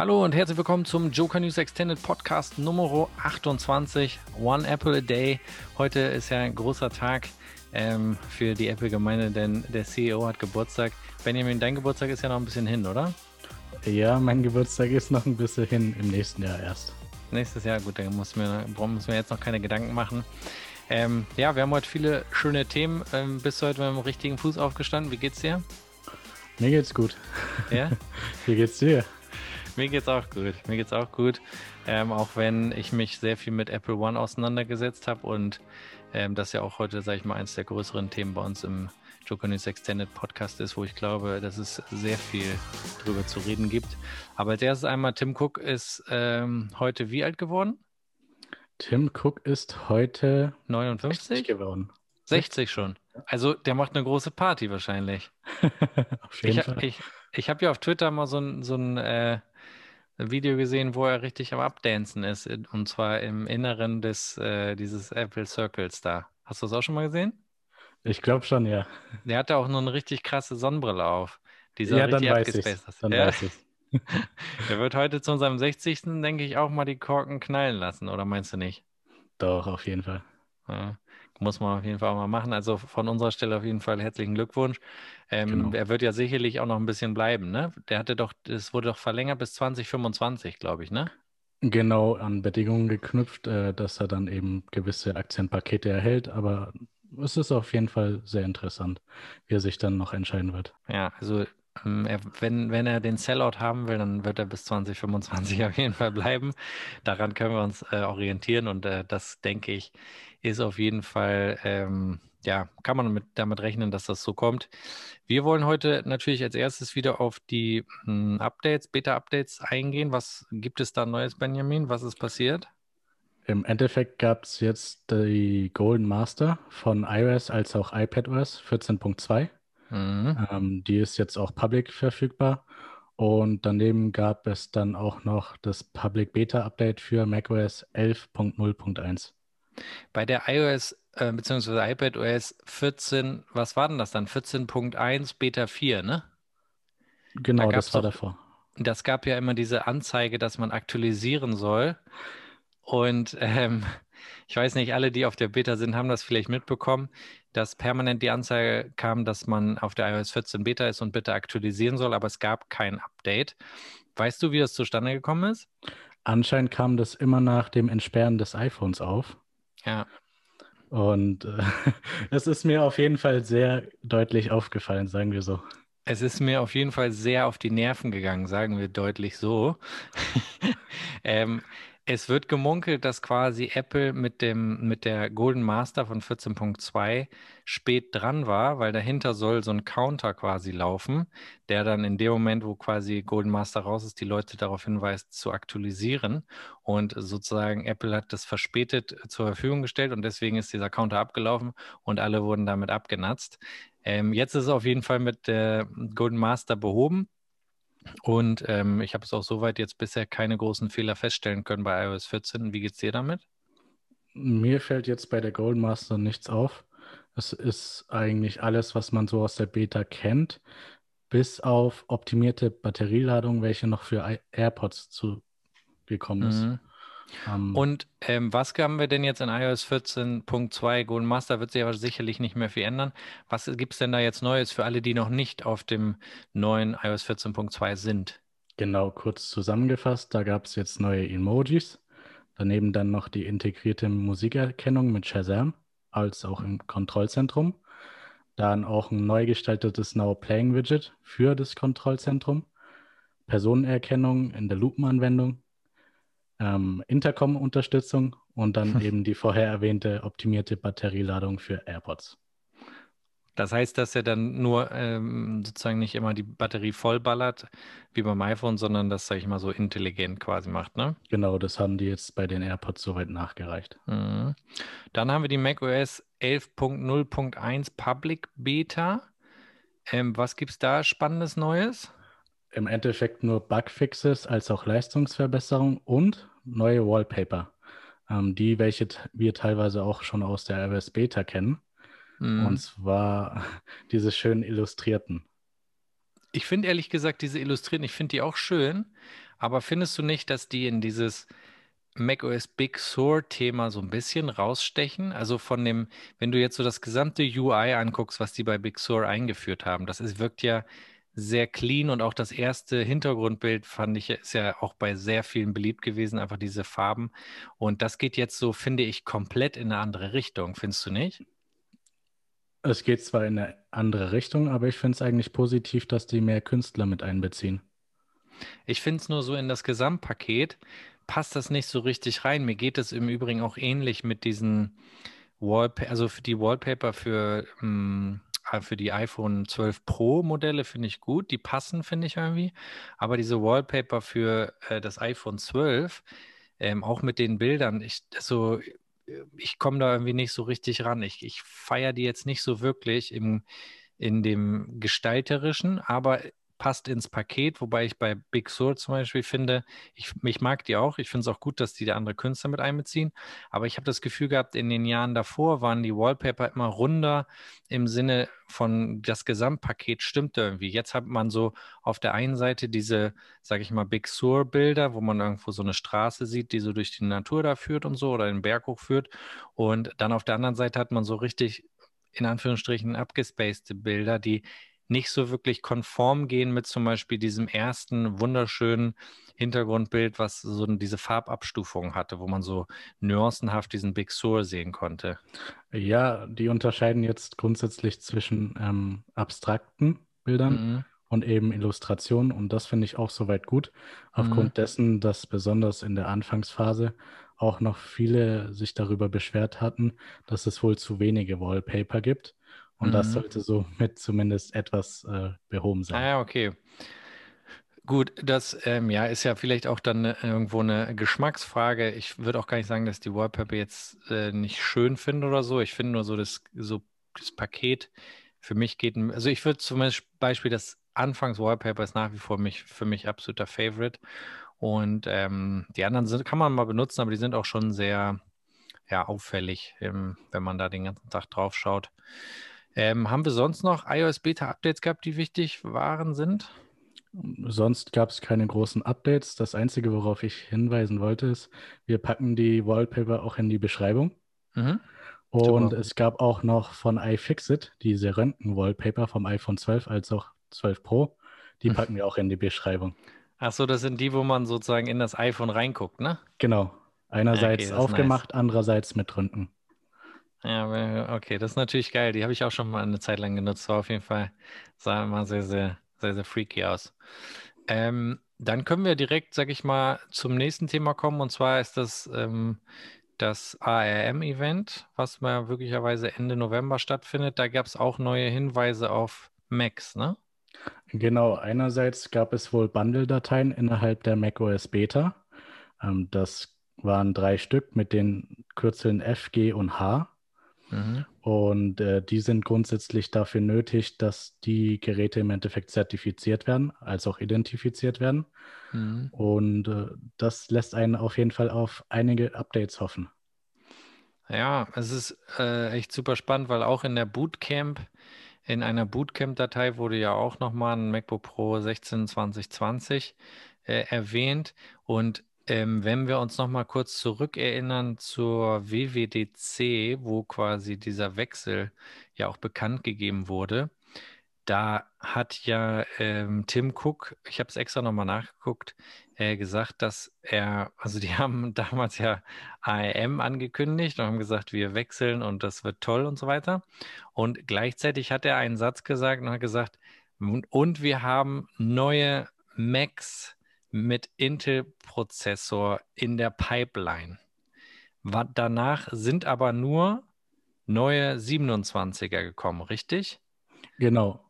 Hallo und herzlich willkommen zum Joker News Extended Podcast Nummer 28, One Apple a Day. Heute ist ja ein großer Tag ähm, für die Apple-Gemeinde, denn der CEO hat Geburtstag. Benjamin, dein Geburtstag ist ja noch ein bisschen hin, oder? Ja, mein Geburtstag ist noch ein bisschen hin, im nächsten Jahr erst. Nächstes Jahr, gut, da muss mir, muss mir jetzt noch keine Gedanken machen. Ähm, ja, wir haben heute viele schöne Themen. Ähm, bist du heute mit dem richtigen Fuß aufgestanden? Wie geht's dir? Mir geht's gut. Ja? Wie geht's dir? Mir geht's auch gut. Mir geht's auch gut. Ähm, auch wenn ich mich sehr viel mit Apple One auseinandergesetzt habe und ähm, das ja auch heute, sage ich mal, eines der größeren Themen bei uns im Joker News Extended Podcast ist, wo ich glaube, dass es sehr viel drüber zu reden gibt. Aber als erstes einmal, Tim Cook ist ähm, heute wie alt geworden? Tim Cook ist heute 59 geworden. 60 schon. Also der macht eine große Party wahrscheinlich. auf jeden Ich, Fall. ich, ich habe ja auf Twitter mal so ein, so ein äh, Video gesehen, wo er richtig am Abdancen ist. Und zwar im Inneren des, äh, dieses Apple Circles da. Hast du das auch schon mal gesehen? Ich glaube schon, ja. Der hatte auch nur eine richtig krasse Sonnenbrille auf. Die sah Ja, dann weiß ich. Dann Ja, weiß der wird heute zu unserem 60. denke ich auch mal die Korken knallen lassen, oder meinst du nicht? Doch, auf jeden Fall. Ja, muss man auf jeden Fall auch mal machen. Also von unserer Stelle auf jeden Fall herzlichen Glückwunsch. Ähm, Genau. Er wird ja sicherlich auch noch ein bisschen bleiben, ne? Der hatte doch, es wurde doch verlängert bis 2025, glaube ich, ne? Genau an Bedingungen geknüpft, äh, dass er dann eben gewisse Aktienpakete erhält, aber es ist auf jeden Fall sehr interessant, wie er sich dann noch entscheiden wird. Ja, also er, wenn, wenn er den Sellout haben will, dann wird er bis 2025 auf jeden Fall bleiben. Daran können wir uns äh, orientieren und äh, das, denke ich, ist auf jeden Fall, ähm, ja, kann man mit, damit rechnen, dass das so kommt. Wir wollen heute natürlich als erstes wieder auf die mh, Updates, Beta-Updates eingehen. Was gibt es da Neues, Benjamin? Was ist passiert? Im Endeffekt gab es jetzt die Golden Master von iOS als auch iPadOS 14.2. Mhm. Ähm, die ist jetzt auch public verfügbar. Und daneben gab es dann auch noch das Public Beta Update für macOS 11.0.1. Bei der iOS äh, bzw. iPadOS 14, was war denn das dann? 14.1 Beta 4, ne? Genau, gab's das war doch- davor. Das gab ja immer diese Anzeige, dass man aktualisieren soll. Und ähm, ich weiß nicht, alle, die auf der Beta sind, haben das vielleicht mitbekommen, dass permanent die Anzeige kam, dass man auf der iOS 14 Beta ist und bitte aktualisieren soll, aber es gab kein Update. Weißt du, wie das zustande gekommen ist? Anscheinend kam das immer nach dem Entsperren des iPhones auf. Ja, Und äh, es ist mir auf jeden Fall sehr deutlich aufgefallen, sagen wir so. es ist mir auf jeden Fall sehr auf die Nerven gegangen, sagen wir deutlich so. ähm, es wird gemunkelt, dass quasi Apple mit dem, mit der Golden Master von 14.2 spät dran war, weil dahinter soll so ein Counter quasi laufen, der dann in dem Moment, wo quasi Golden Master raus ist, die Leute darauf hinweist, zu aktualisieren. Und sozusagen Apple hat das verspätet zur Verfügung gestellt und deswegen ist dieser Counter abgelaufen und alle wurden damit abgenatzt. Ähm, jetzt ist es auf jeden Fall mit der Golden Master behoben. Und ähm, ich habe es auch soweit jetzt bisher keine großen Fehler feststellen können bei iOS 14. Wie geht's dir damit? Mir fällt jetzt bei der Golden Master nichts auf. Es ist eigentlich alles, was man so aus der Beta kennt, bis auf optimierte Batterieladung, welche noch für I- AirPods zu gekommen ist. Mhm. Ähm, Und ähm, was haben wir denn jetzt in iOS 14.2 Golden Master? Wird sich aber sicherlich nicht mehr viel ändern. Was gibt es denn da jetzt Neues für alle, die noch nicht auf dem neuen iOS 14.2 sind? Genau, kurz zusammengefasst, da gab es jetzt neue Emojis, daneben dann noch die integrierte Musikerkennung mit Shazam, als auch im Kontrollzentrum, dann auch ein neu gestaltetes Now Playing Widget für das Kontrollzentrum, Personenerkennung in der Lupenanwendung, ähm, Intercom-Unterstützung und dann eben die vorher erwähnte optimierte Batterieladung für AirPods. Das heißt, dass er dann nur ähm, sozusagen nicht immer die Batterie vollballert, wie beim iPhone, sondern das, sag ich mal, so intelligent quasi macht, ne? Genau, das haben die jetzt bei den AirPods soweit nachgereicht. Mhm. Dann haben wir die macOS 11.0.1 Public Beta. Ähm, was gibt's da Spannendes Neues? Im Endeffekt nur Bugfixes als auch Leistungsverbesserung und neue Wallpaper, ähm, die welche wir teilweise auch schon aus der iOS Beta kennen. Mhm. Und zwar diese schön illustrierten. Ich finde ehrlich gesagt diese Illustrierten, ich finde die auch schön, Aber findest du nicht, dass die in dieses macOS Big Sur-Thema so ein bisschen rausstechen? Also von dem, wenn du jetzt so das gesamte UI anguckst, was die bei Big Sur eingeführt haben, das ist, wirkt ja sehr clean und auch das erste Hintergrundbild fand ich, ist ja auch bei sehr vielen beliebt gewesen, einfach diese Farben. Und das geht jetzt so, finde ich, komplett in eine andere Richtung, findest du nicht? Es geht zwar in eine andere Richtung, aber ich finde es eigentlich positiv, dass die mehr Künstler mit einbeziehen. Ich finde es nur so in das Gesamtpaket passt das nicht so richtig rein. Mir geht es im Übrigen auch ähnlich mit diesen Wallpaper, also für die Wallpaper für, ähm, für die iPhone 12 Pro Modelle finde ich gut. Die passen, finde ich irgendwie. Aber diese Wallpaper für äh, das iPhone 12, ähm, auch mit den Bildern, ich, so, ich komme da irgendwie nicht so richtig ran. Ich, ich feiere die jetzt nicht so wirklich im, in dem Gestalterischen, aber passt ins Paket, wobei ich bei Big Sur zum Beispiel finde, ich, ich mag die auch. Ich finde es auch gut, dass die da andere Künstler mit einbeziehen. Aber ich habe das Gefühl gehabt, in den Jahren davor waren die Wallpaper immer runder im Sinne von das Gesamtpaket stimmt irgendwie. Jetzt hat man so auf der einen Seite diese, sage ich mal, Big Sur Bilder, wo man irgendwo so eine Straße sieht, die so durch die Natur da führt und so oder den Berg hochführt. Und dann auf der anderen Seite hat man so richtig in Anführungsstrichen abgespacede Bilder, die nicht so wirklich konform gehen mit zum Beispiel diesem ersten wunderschönen Hintergrundbild, was so diese Farbabstufung hatte, wo man so nuancenhaft diesen Big Sur sehen konnte. Ja, die unterscheiden jetzt grundsätzlich zwischen ähm, abstrakten Bildern mhm. und eben Illustrationen und das finde ich auch soweit gut, aufgrund mhm. dessen, dass besonders in der Anfangsphase auch noch viele sich darüber beschwert hatten, dass es wohl zu wenige Wallpaper gibt und mhm. das sollte somit zumindest etwas äh, behoben sein. Ah ja, okay. Gut, das ähm, ja, ist ja vielleicht auch dann äh, irgendwo eine Geschmacksfrage. Ich würde auch gar nicht sagen, dass die Wallpaper jetzt äh, nicht schön finde oder so. Ich finde nur so das, so das Paket für mich geht, also ich würde zum Beispiel das Anfangs-Wallpaper ist nach wie vor mich, für mich absoluter Favorite. Und ähm, die anderen sind, kann man mal benutzen, aber die sind auch schon sehr ja, auffällig, ähm, wenn man da den ganzen Tag drauf schaut. Ähm, haben wir sonst noch iOS-Beta-Updates gehabt, die wichtig waren, sind? Sonst gab es keine großen Updates. Das Einzige, worauf ich hinweisen wollte, ist, wir packen die Wallpaper auch in die Beschreibung. Mhm. Und Super. es gab auch noch von iFixit diese Röntgen-Wallpaper vom iPhone 12 als auch 12 Pro. Die packen wir auch in die Beschreibung. Ach so, das sind die, wo man sozusagen in das iPhone reinguckt, ne? Genau. Einerseits okay, aufgemacht, nice. andererseits mit Röntgen. Ja, okay, das ist natürlich geil. Die habe ich auch schon mal eine Zeit lang genutzt. War auf jeden Fall, sah immer sehr, sehr, sehr, sehr freaky aus. Ähm, dann können wir direkt, sag ich mal, zum nächsten Thema kommen. Und zwar ist das ähm, das ARM-Event, was mal möglicherweise Ende November stattfindet. Da gab es auch neue Hinweise auf Macs, ne? Genau, einerseits gab es wohl Bundle-Dateien innerhalb der macOS Beta. Ähm, das waren drei Stück mit den Kürzeln F, G und H. Mhm. Und äh, die sind grundsätzlich dafür nötig, dass die Geräte im Endeffekt zertifiziert werden, als auch identifiziert werden. Mhm. Und äh, das lässt einen auf jeden Fall auf einige Updates hoffen. Ja, es ist äh, echt super spannend, weil auch in der Bootcamp, in einer Bootcamp-Datei wurde ja auch nochmal ein MacBook Pro 16 2020 äh, erwähnt. Und ähm, wenn wir uns noch mal kurz zurückerinnern zur WWDC, wo quasi dieser Wechsel ja auch bekannt gegeben wurde, da hat ja ähm, Tim Cook, ich habe es extra nochmal nachgeguckt, äh, gesagt, dass er, also die haben damals ja ARM angekündigt und haben gesagt, wir wechseln und das wird toll und so weiter. Und gleichzeitig hat er einen Satz gesagt und hat gesagt, und wir haben neue Macs mit Intel-Prozessor in der Pipeline. Danach sind aber nur neue 27er gekommen, richtig? Genau.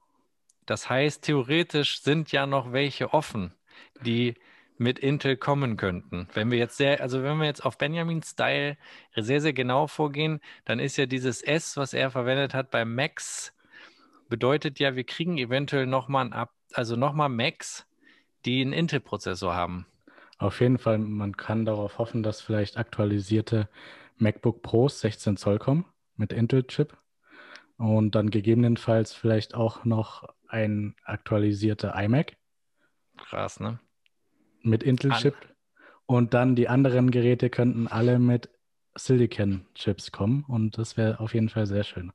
Das heißt, theoretisch sind ja noch welche offen, die mit Intel kommen könnten. Wenn wir jetzt sehr, also wenn wir jetzt auf Benjamin Style sehr, sehr genau vorgehen, dann ist ja dieses S, was er verwendet hat bei Max, bedeutet ja, wir kriegen eventuell nochmal ein Up, also nochmal Max die einen Intel-Prozessor haben. Auf jeden Fall, man kann darauf hoffen, dass vielleicht aktualisierte MacBook Pros 16 Zoll kommen mit Intel-Chip und dann gegebenenfalls vielleicht auch noch ein aktualisierter iMac. Krass, ne? mit Intel-Chip. Und dann die anderen Geräte könnten alle mit Silicon-Chips kommen. Und das wäre auf jeden Fall sehr schön.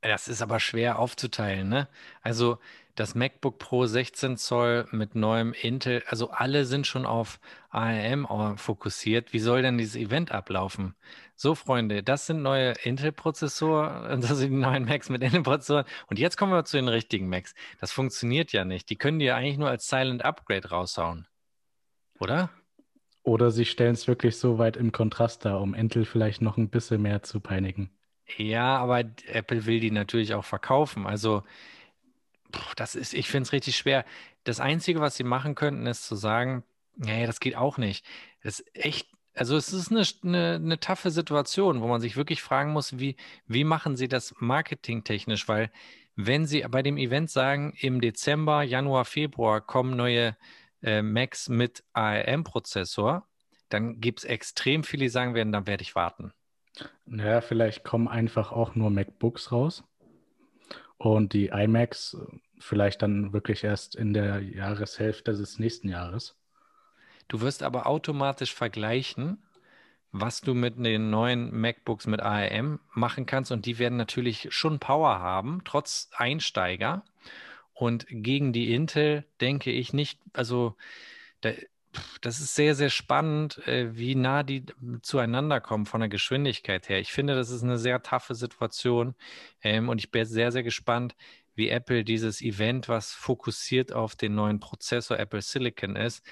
Das ist aber schwer aufzuteilen, ne? Also das MacBook Pro 16 Zoll mit neuem Intel, also alle sind schon auf ARM fokussiert. Wie soll denn dieses Event ablaufen? So, Freunde, das sind neue Intel-Prozessoren, das sind die neuen Macs mit Intel-Prozessoren. Und jetzt kommen wir zu den richtigen Macs. Das funktioniert ja nicht. Die können die ja eigentlich nur als Silent Upgrade raushauen. Oder? Oder sie stellen es wirklich so weit im Kontrast dar, um Intel vielleicht noch ein bisschen mehr zu peinigen. Ja, aber Apple will die natürlich auch verkaufen. Also, das ist, ich finde es richtig schwer. Das Einzige, was sie machen könnten, ist zu sagen, naja, das geht auch nicht. Das ist echt, also es ist eine, eine, eine taffe Situation, wo man sich wirklich fragen muss, wie, wie machen sie das marketingtechnisch? Weil wenn sie bei dem Event sagen, im Dezember, Januar, Februar kommen neue äh, Macs mit ARM-Prozessor, dann gibt es extrem viele, die sagen werden, dann werde ich warten. Naja, vielleicht kommen einfach auch nur MacBooks raus und die iMacs vielleicht dann wirklich erst in der Jahreshälfte des nächsten Jahres. Du wirst aber automatisch vergleichen, was du mit den neuen MacBooks mit ARM machen kannst und die werden natürlich schon Power haben, trotz Einsteiger. Und gegen die Intel denke ich nicht, also da, das ist sehr, sehr spannend, äh, wie nah die zueinander kommen von der Geschwindigkeit her. Ich finde, das ist eine sehr taffe Situation ähm, und ich bin sehr, sehr gespannt, wie Apple dieses Event, was fokussiert auf den neuen Prozessor Apple Silicon ist,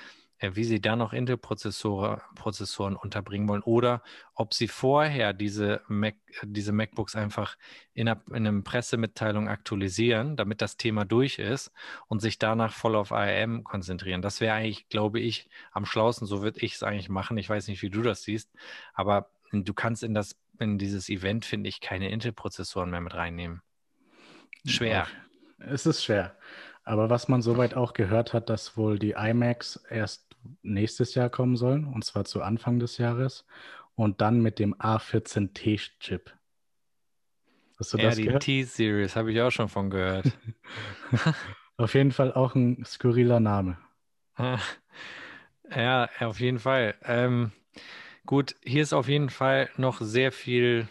wie sie da noch Intel-Prozessoren unterbringen wollen oder ob sie vorher diese, Mac, diese MacBooks einfach in einer, in einer Pressemitteilung aktualisieren, damit das Thema durch ist und sich danach voll auf ARM konzentrieren. Das wäre eigentlich, glaube ich, am schlausten. So würde ich es eigentlich machen. Ich weiß nicht, wie du das siehst, aber du kannst in das in dieses Event, finde ich, keine Intel-Prozessoren mehr mit reinnehmen. Schwer. Es ist schwer. Aber was man soweit auch gehört hat, dass wohl die iMacs erst nächstes Jahr kommen sollen, und zwar zu Anfang des Jahres, und dann mit dem A14T-Chip. Hast du ja, das die T-Series habe ich auch schon von gehört. auf jeden Fall auch ein skurriler Name. Ja, auf jeden Fall. Ähm, gut, hier ist auf jeden Fall noch sehr viel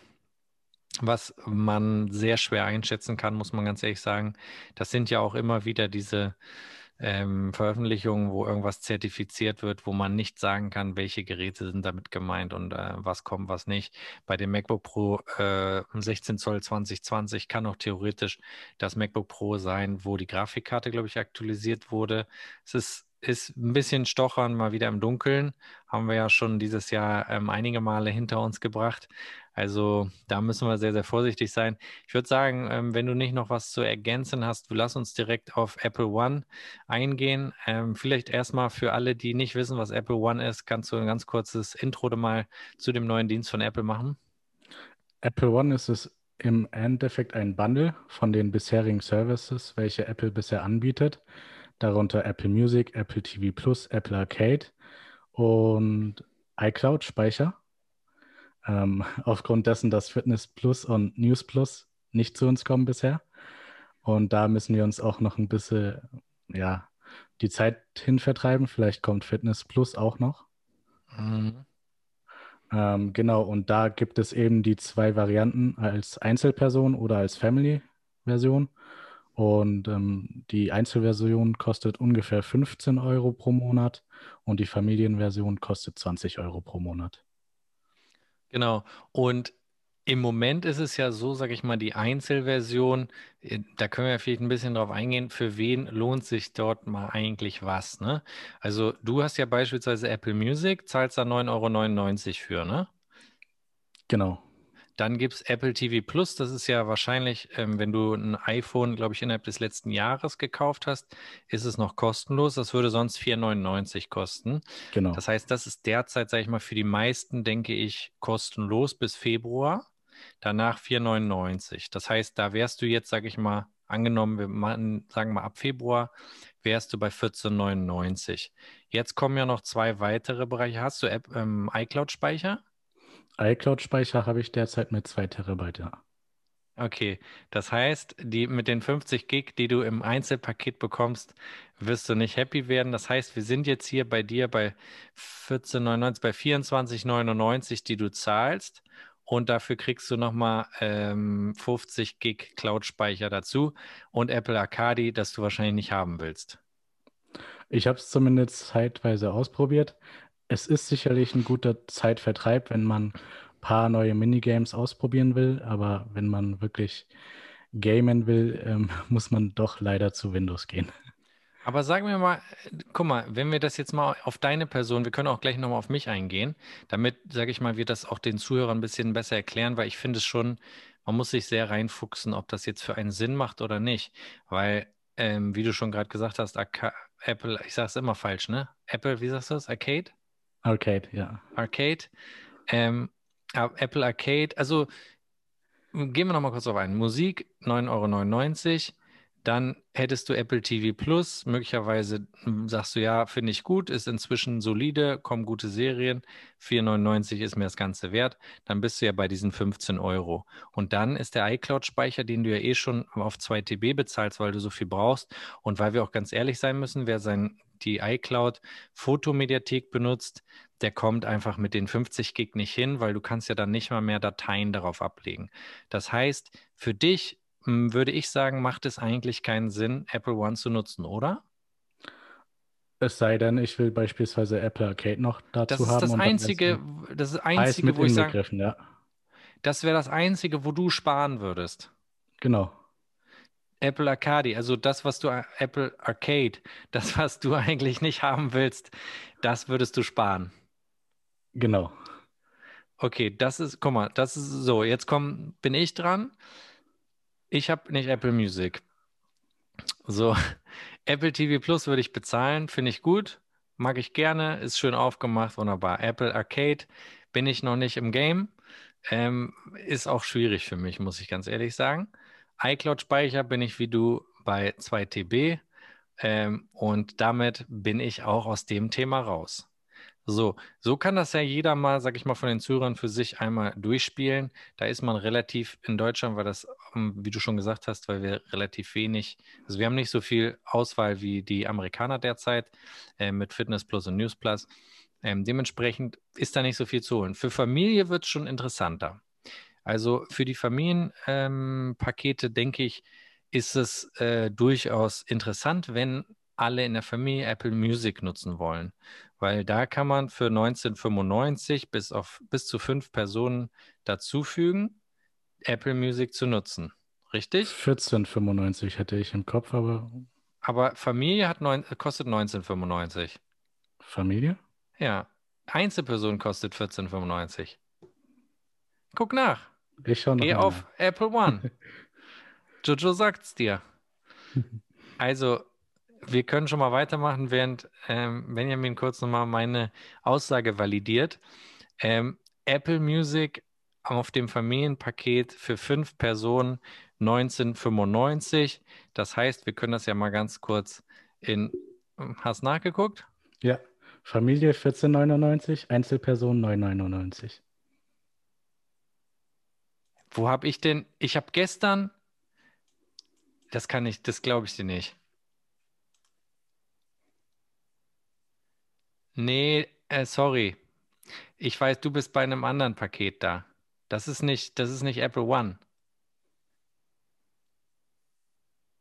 was man sehr schwer einschätzen kann, muss man ganz ehrlich sagen. Das sind ja auch immer wieder diese ähm, Veröffentlichungen, wo irgendwas zertifiziert wird, wo man nicht sagen kann, welche Geräte sind damit gemeint und äh, was kommt, was nicht. Bei dem MacBook Pro äh, 16 Zoll 2020 kann auch theoretisch das MacBook Pro sein, wo die Grafikkarte, glaube ich, aktualisiert wurde. Es ist ist ein bisschen Stochern mal wieder im Dunkeln. Haben wir ja schon dieses Jahr ähm, einige Male hinter uns gebracht. Also da müssen wir sehr, sehr vorsichtig sein. Ich würde sagen, ähm, wenn du nicht noch was zu ergänzen hast, lass uns direkt auf Apple One eingehen. Ähm, vielleicht erstmal für alle, die nicht wissen, was Apple One ist, kannst du ein ganz kurzes Intro mal zu dem neuen Dienst von Apple machen? Apple One ist es im Endeffekt ein Bundle von den bisherigen Services, welche Apple bisher anbietet. Darunter Apple Music, Apple TV Plus, Apple Arcade und iCloud-Speicher ähm, aufgrund dessen, dass Fitness Plus und News Plus nicht zu uns kommen bisher. Und da müssen wir uns auch noch ein bisschen, ja, die Zeit hin vertreiben. Vielleicht kommt Fitness Plus auch noch. Mhm. Ähm, genau, und da gibt es eben die zwei Varianten als Einzelperson oder als Family-Version. Und ähm, die Einzelversion kostet ungefähr 15 Euro pro Monat und die Familienversion kostet 20 Euro pro Monat. Genau. Und im Moment ist es ja so, sage ich mal, die Einzelversion, äh, da können wir vielleicht ein bisschen drauf eingehen, für wen lohnt sich dort mal eigentlich was, ne? Also du hast ja beispielsweise Apple Music, zahlst da 9,99 Euro für, ne? Genau. Dann gibt es Apple TV Plus. Das ist ja wahrscheinlich, ähm, wenn du ein iPhone, glaube ich, innerhalb des letzten Jahres gekauft hast, ist es noch kostenlos. Das würde sonst 4,99 kosten. Genau. Das heißt, das ist derzeit, sage ich mal, für die meisten, denke ich, kostenlos bis Februar. Danach 4,99. Das heißt, da wärst du jetzt, sage ich mal, angenommen, wir machen, sagen mal ab Februar, wärst du bei 14,99. Jetzt kommen ja noch zwei weitere Bereiche. Hast du App, ähm, iCloud-Speicher? iCloud-Speicher habe ich derzeit mit 2 Terabyte, ja. Okay, das heißt, die mit den 50 Gig, die du im Einzelpaket bekommst, wirst du nicht happy werden. Das heißt, wir sind jetzt hier bei dir bei 14,99, bei 24,99, die du zahlst. Und dafür kriegst du nochmal ähm, 50 Gig Cloud-Speicher dazu und Apple Arcadi, das du wahrscheinlich nicht haben willst. Ich habe es zumindest zeitweise ausprobiert. Es ist sicherlich ein guter Zeitvertreib, wenn man ein paar neue Minigames ausprobieren will, aber wenn man wirklich gamen will, ähm, muss man doch leider zu Windows gehen. Aber sagen wir mal, guck mal, wenn wir das jetzt mal auf deine Person, wir können auch gleich nochmal auf mich eingehen, damit, sage ich mal, wir das auch den Zuhörern ein bisschen besser erklären, weil ich finde es schon, man muss sich sehr reinfuchsen, ob das jetzt für einen Sinn macht oder nicht. Weil, ähm, wie du schon gerade gesagt hast, Apple, ich sage es immer falsch, ne? Apple, wie sagst du das? Arcade? Arcade, ja. Arcade. Ähm, Apple Arcade, also gehen wir nochmal kurz auf ein. Musik 9,99 Euro. Dann hättest du Apple TV Plus. Möglicherweise hm, sagst du, ja, finde ich gut, ist inzwischen solide, kommen gute Serien. 4,99 ist mir das Ganze wert. Dann bist du ja bei diesen 15 Euro. Und dann ist der iCloud-Speicher, den du ja eh schon auf 2 TB bezahlst, weil du so viel brauchst. Und weil wir auch ganz ehrlich sein müssen, wer sein, die iCloud-Fotomediathek benutzt, der kommt einfach mit den 50 Gig nicht hin, weil du kannst ja dann nicht mal mehr Dateien darauf ablegen. Das heißt, für dich würde ich sagen, macht es eigentlich keinen Sinn, Apple One zu nutzen, oder? Es sei denn, ich will beispielsweise Apple Arcade noch dazu das ist haben. Das einzige, das ist einzige, wo ich sage, ja. das wäre das einzige, wo du sparen würdest. Genau. Apple Arcade, also das, was du Apple Arcade, das, was du eigentlich nicht haben willst, das würdest du sparen. Genau. Okay, das ist, guck mal, das ist so. Jetzt komm, bin ich dran. Ich habe nicht Apple Music. So, Apple TV Plus würde ich bezahlen, finde ich gut, mag ich gerne, ist schön aufgemacht, wunderbar. Apple Arcade bin ich noch nicht im Game, ähm, ist auch schwierig für mich, muss ich ganz ehrlich sagen. iCloud-Speicher bin ich wie du bei 2 TB ähm, und damit bin ich auch aus dem Thema raus. So, so kann das ja jeder mal, sag ich mal, von den Zuhörern für sich einmal durchspielen. Da ist man relativ in Deutschland, weil das, wie du schon gesagt hast, weil wir relativ wenig, also wir haben nicht so viel Auswahl wie die Amerikaner derzeit äh, mit Fitness Plus und News Plus. Ähm, dementsprechend ist da nicht so viel zu holen. Für Familie wird es schon interessanter. Also für die Familienpakete, ähm, denke ich, ist es äh, durchaus interessant, wenn alle in der Familie Apple Music nutzen wollen weil da kann man für 1995 bis auf bis zu fünf Personen dazufügen, Apple Music zu nutzen. Richtig? 14,95 hätte ich im Kopf, aber. Aber Familie hat neun, kostet 19,95. Familie? Ja. Einzelperson kostet 14,95. Guck nach. Ich schau noch Geh auf nach. Apple One. Jojo sagt's dir. Also wir können schon mal weitermachen, während ähm, Benjamin kurz nochmal meine Aussage validiert. Ähm, Apple Music auf dem Familienpaket für fünf Personen 1995. Das heißt, wir können das ja mal ganz kurz in. Hast nachgeguckt? Ja. Familie 14,99, Einzelperson 9,99. Wo habe ich denn? Ich habe gestern. Das kann ich, das glaube ich dir nicht. Nee, äh, sorry. Ich weiß, du bist bei einem anderen Paket da. Das ist nicht, das ist nicht Apple One.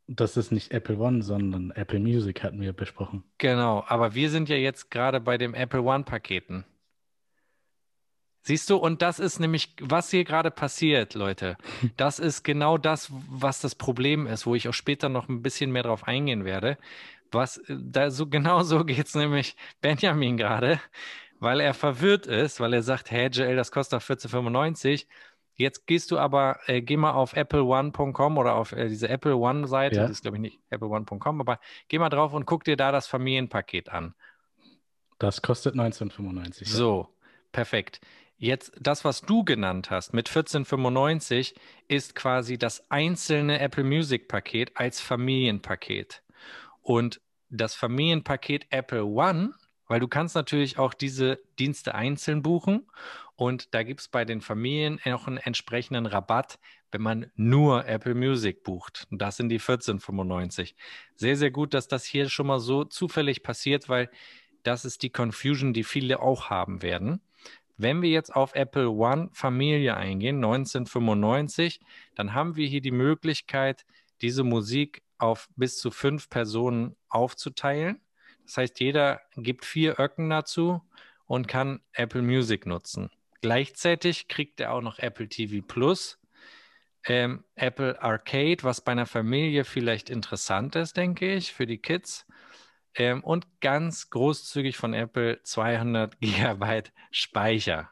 Das ist nicht Apple One, sondern Apple Music hatten wir besprochen. Genau, aber wir sind ja jetzt gerade bei dem Apple One-Paketen. Siehst du, und das ist nämlich, was hier gerade passiert, Leute. Das ist genau das, was das Problem ist, wo ich auch später noch ein bisschen mehr drauf eingehen werde. Was, da so, genau so geht es nämlich Benjamin gerade, weil er verwirrt ist, weil er sagt, hey Joel, das kostet doch 14,95. Jetzt gehst du aber, äh, geh mal auf appleone.com oder auf äh, diese Apple One-Seite, ja. das ist glaube ich nicht appleone.com, aber geh mal drauf und guck dir da das Familienpaket an. Das kostet 19,95. So, perfekt. Jetzt das, was du genannt hast mit 14,95, ist quasi das einzelne Apple Music Paket als Familienpaket. Und das Familienpaket Apple One, weil du kannst natürlich auch diese Dienste einzeln buchen und da gibt es bei den Familien auch einen entsprechenden Rabatt, wenn man nur Apple Music bucht. Und das sind die 14,95. Sehr, sehr gut, dass das hier schon mal so zufällig passiert, weil das ist die Confusion, die viele auch haben werden. Wenn wir jetzt auf Apple One Familie eingehen, 1995, dann haben wir hier die Möglichkeit, diese Musik auf bis zu fünf Personen aufzuteilen. Das heißt, jeder gibt vier Öcken dazu und kann Apple Music nutzen. Gleichzeitig kriegt er auch noch Apple TV Plus, ähm, Apple Arcade, was bei einer Familie vielleicht interessant ist, denke ich, für die Kids. Ähm, und ganz großzügig von Apple 200 Gigabyte Speicher.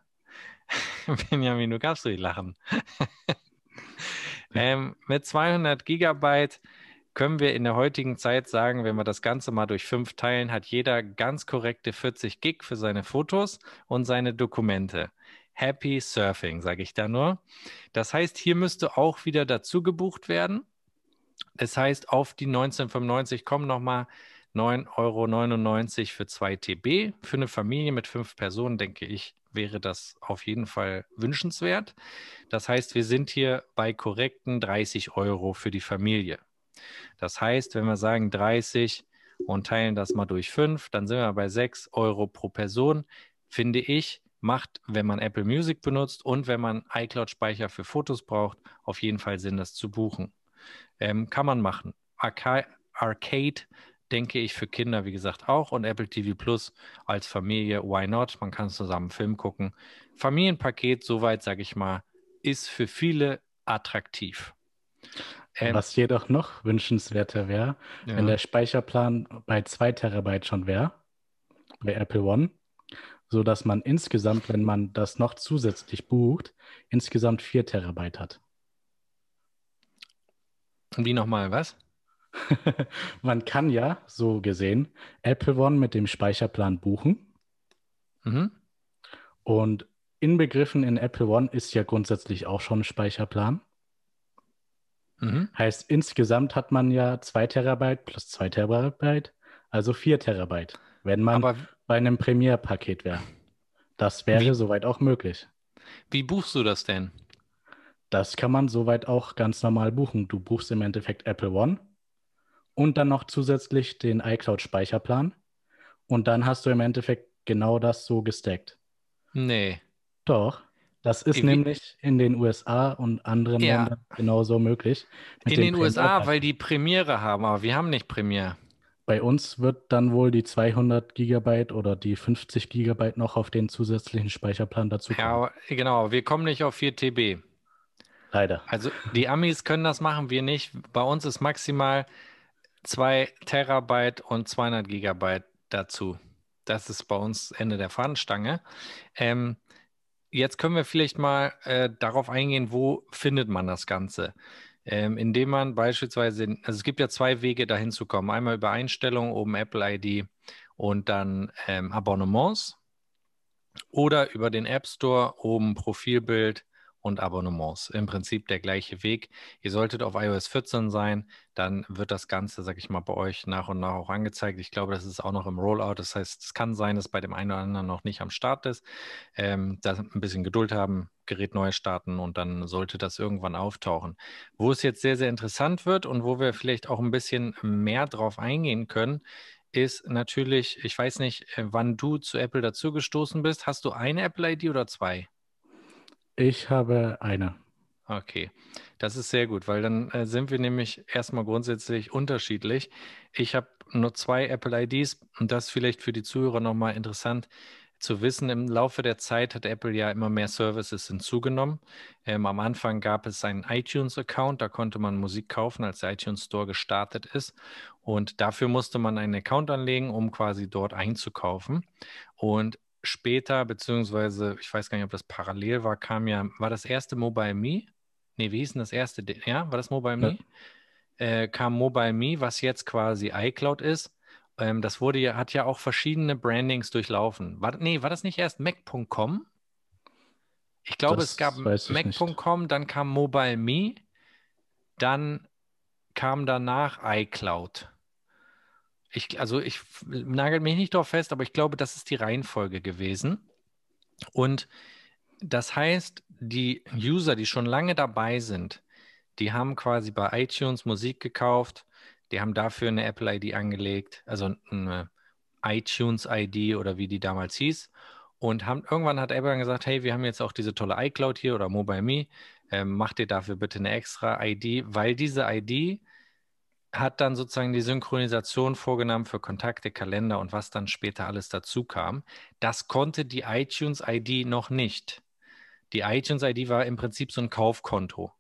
Benjamin, du darfst ruhig lachen. ähm, mit 200 Gigabyte können wir in der heutigen Zeit sagen, wenn wir das Ganze mal durch fünf teilen, hat jeder ganz korrekte 40 Gig für seine Fotos und seine Dokumente. Happy Surfing, sage ich da nur. Das heißt, hier müsste auch wieder dazu gebucht werden. Das heißt, auf die 1995 kommen nochmal 9,99 Euro für 2 TB. Für eine Familie mit fünf Personen, denke ich, wäre das auf jeden Fall wünschenswert. Das heißt, wir sind hier bei korrekten 30 Euro für die Familie. Das heißt, wenn wir sagen 30 und teilen das mal durch 5, dann sind wir bei 6 Euro pro Person. Finde ich, macht, wenn man Apple Music benutzt und wenn man iCloud-Speicher für Fotos braucht, auf jeden Fall Sinn, das zu buchen. Ähm, kann man machen. Arca Arcade denke ich für Kinder, wie gesagt, auch und Apple TV Plus als Familie, why not? Man kann zusammen Film gucken. Familienpaket, soweit sage ich mal, ist für viele attraktiv. Ähm, Was jedoch noch wünschenswerter wäre, ja. wenn der Speicherplan bei 2 Terabyte schon wäre, bei Apple One, so dass man insgesamt, wenn man das noch zusätzlich bucht, insgesamt 4 Terabyte hat. Wie nochmal, was? man kann ja, so gesehen, Apple One mit dem Speicherplan buchen. Mhm. Und inbegriffen in Apple One ist ja grundsätzlich auch schon ein Speicherplan. Mhm. Heißt, insgesamt hat man ja 2 Terabyte plus 2 Terabyte, also 4 Terabyte, wenn man Aber bei einem Premiere-Paket wäre. Das wäre wie, soweit auch möglich. Wie buchst du das denn? Das kann man soweit auch ganz normal buchen. Du buchst im Endeffekt Apple One und dann noch zusätzlich den iCloud-Speicherplan. Und dann hast du im Endeffekt genau das so gestackt. Nee. Doch. Das ist nämlich in den USA und anderen ja. Ländern genauso möglich. In den USA, weil die Premiere haben, aber wir haben nicht Premiere. Bei uns wird dann wohl die 200 Gigabyte oder die 50 Gigabyte noch auf den zusätzlichen Speicherplan dazu kommen. Ja, genau. Wir kommen nicht auf 4 TB. Leider. Also die Amis können das machen, wir nicht. Bei uns ist maximal 2 Terabyte und 200 Gigabyte dazu. Das ist bei uns Ende der Fahnenstange. Ähm, jetzt können wir vielleicht mal äh, darauf eingehen, wo findet man das Ganze? Ähm, indem man beispielsweise, also es gibt ja zwei Wege dahin zu kommen. Einmal über Einstellungen, oben Apple ID und dann ähm, Abonnements oder über den App Store, oben Profilbild und Abonnements. Im Prinzip der gleiche Weg. Ihr solltet auf iOS 14 sein, dann wird das Ganze, sag ich mal, bei euch nach und nach auch angezeigt. Ich glaube, das ist auch noch im Rollout. Das heißt, es kann sein, dass bei dem einen oder anderen noch nicht am Start ist. Ähm, da ein bisschen Geduld haben, Gerät neu starten und dann sollte das irgendwann auftauchen. Wo es jetzt sehr, sehr interessant wird und wo wir vielleicht auch ein bisschen mehr drauf eingehen können, ist natürlich, ich weiß nicht, äh, wann du zu Apple dazugestoßen bist. Hast du eine Apple-ID oder zwei? Ich habe eine. Okay, das ist sehr gut, weil dann äh, sind wir nämlich erstmal grundsätzlich unterschiedlich. Ich habe nur zwei Apple IDs und das vielleicht für die Zuhörer nochmal interessant zu wissen. Im Laufe der Zeit hat Apple ja immer mehr Services hinzugenommen. Ähm, am Anfang gab es einen iTunes-Account, da konnte man Musik kaufen, als der iTunes Store gestartet ist. Und dafür musste man einen Account anlegen, um quasi dort einzukaufen. Und später, beziehungsweise ich weiß gar nicht, ob das parallel war, kam ja, war das erste Mobile Me? Nee, wie hieß denn das erste? Ja, war das Mobile Me? Ja. Äh, kam Mobile Me, was jetzt quasi iCloud ist. Ähm, das wurde ja, hat ja auch verschiedene Brandings durchlaufen. War, nee, war das nicht erst Mac.com? Ich glaube, das es gab Mac.com, dann kam Mobile Me, dann kam danach iCloud. Ich, also ich nagel mich nicht darauf fest, aber ich glaube, das ist die Reihenfolge gewesen. Und das heißt, die User, die schon lange dabei sind, die haben quasi bei iTunes Musik gekauft, die haben dafür eine Apple ID angelegt, also eine iTunes ID oder wie die damals hieß. Und haben, irgendwann hat Apple dann gesagt, hey, wir haben jetzt auch diese tolle iCloud hier oder MobileMe, ähm, mach dir dafür bitte eine extra ID, weil diese ID hat dann sozusagen die Synchronisation vorgenommen für Kontakte, Kalender und was dann später alles dazu kam. Das konnte die iTunes ID noch nicht. Die iTunes ID war im Prinzip so ein Kaufkonto.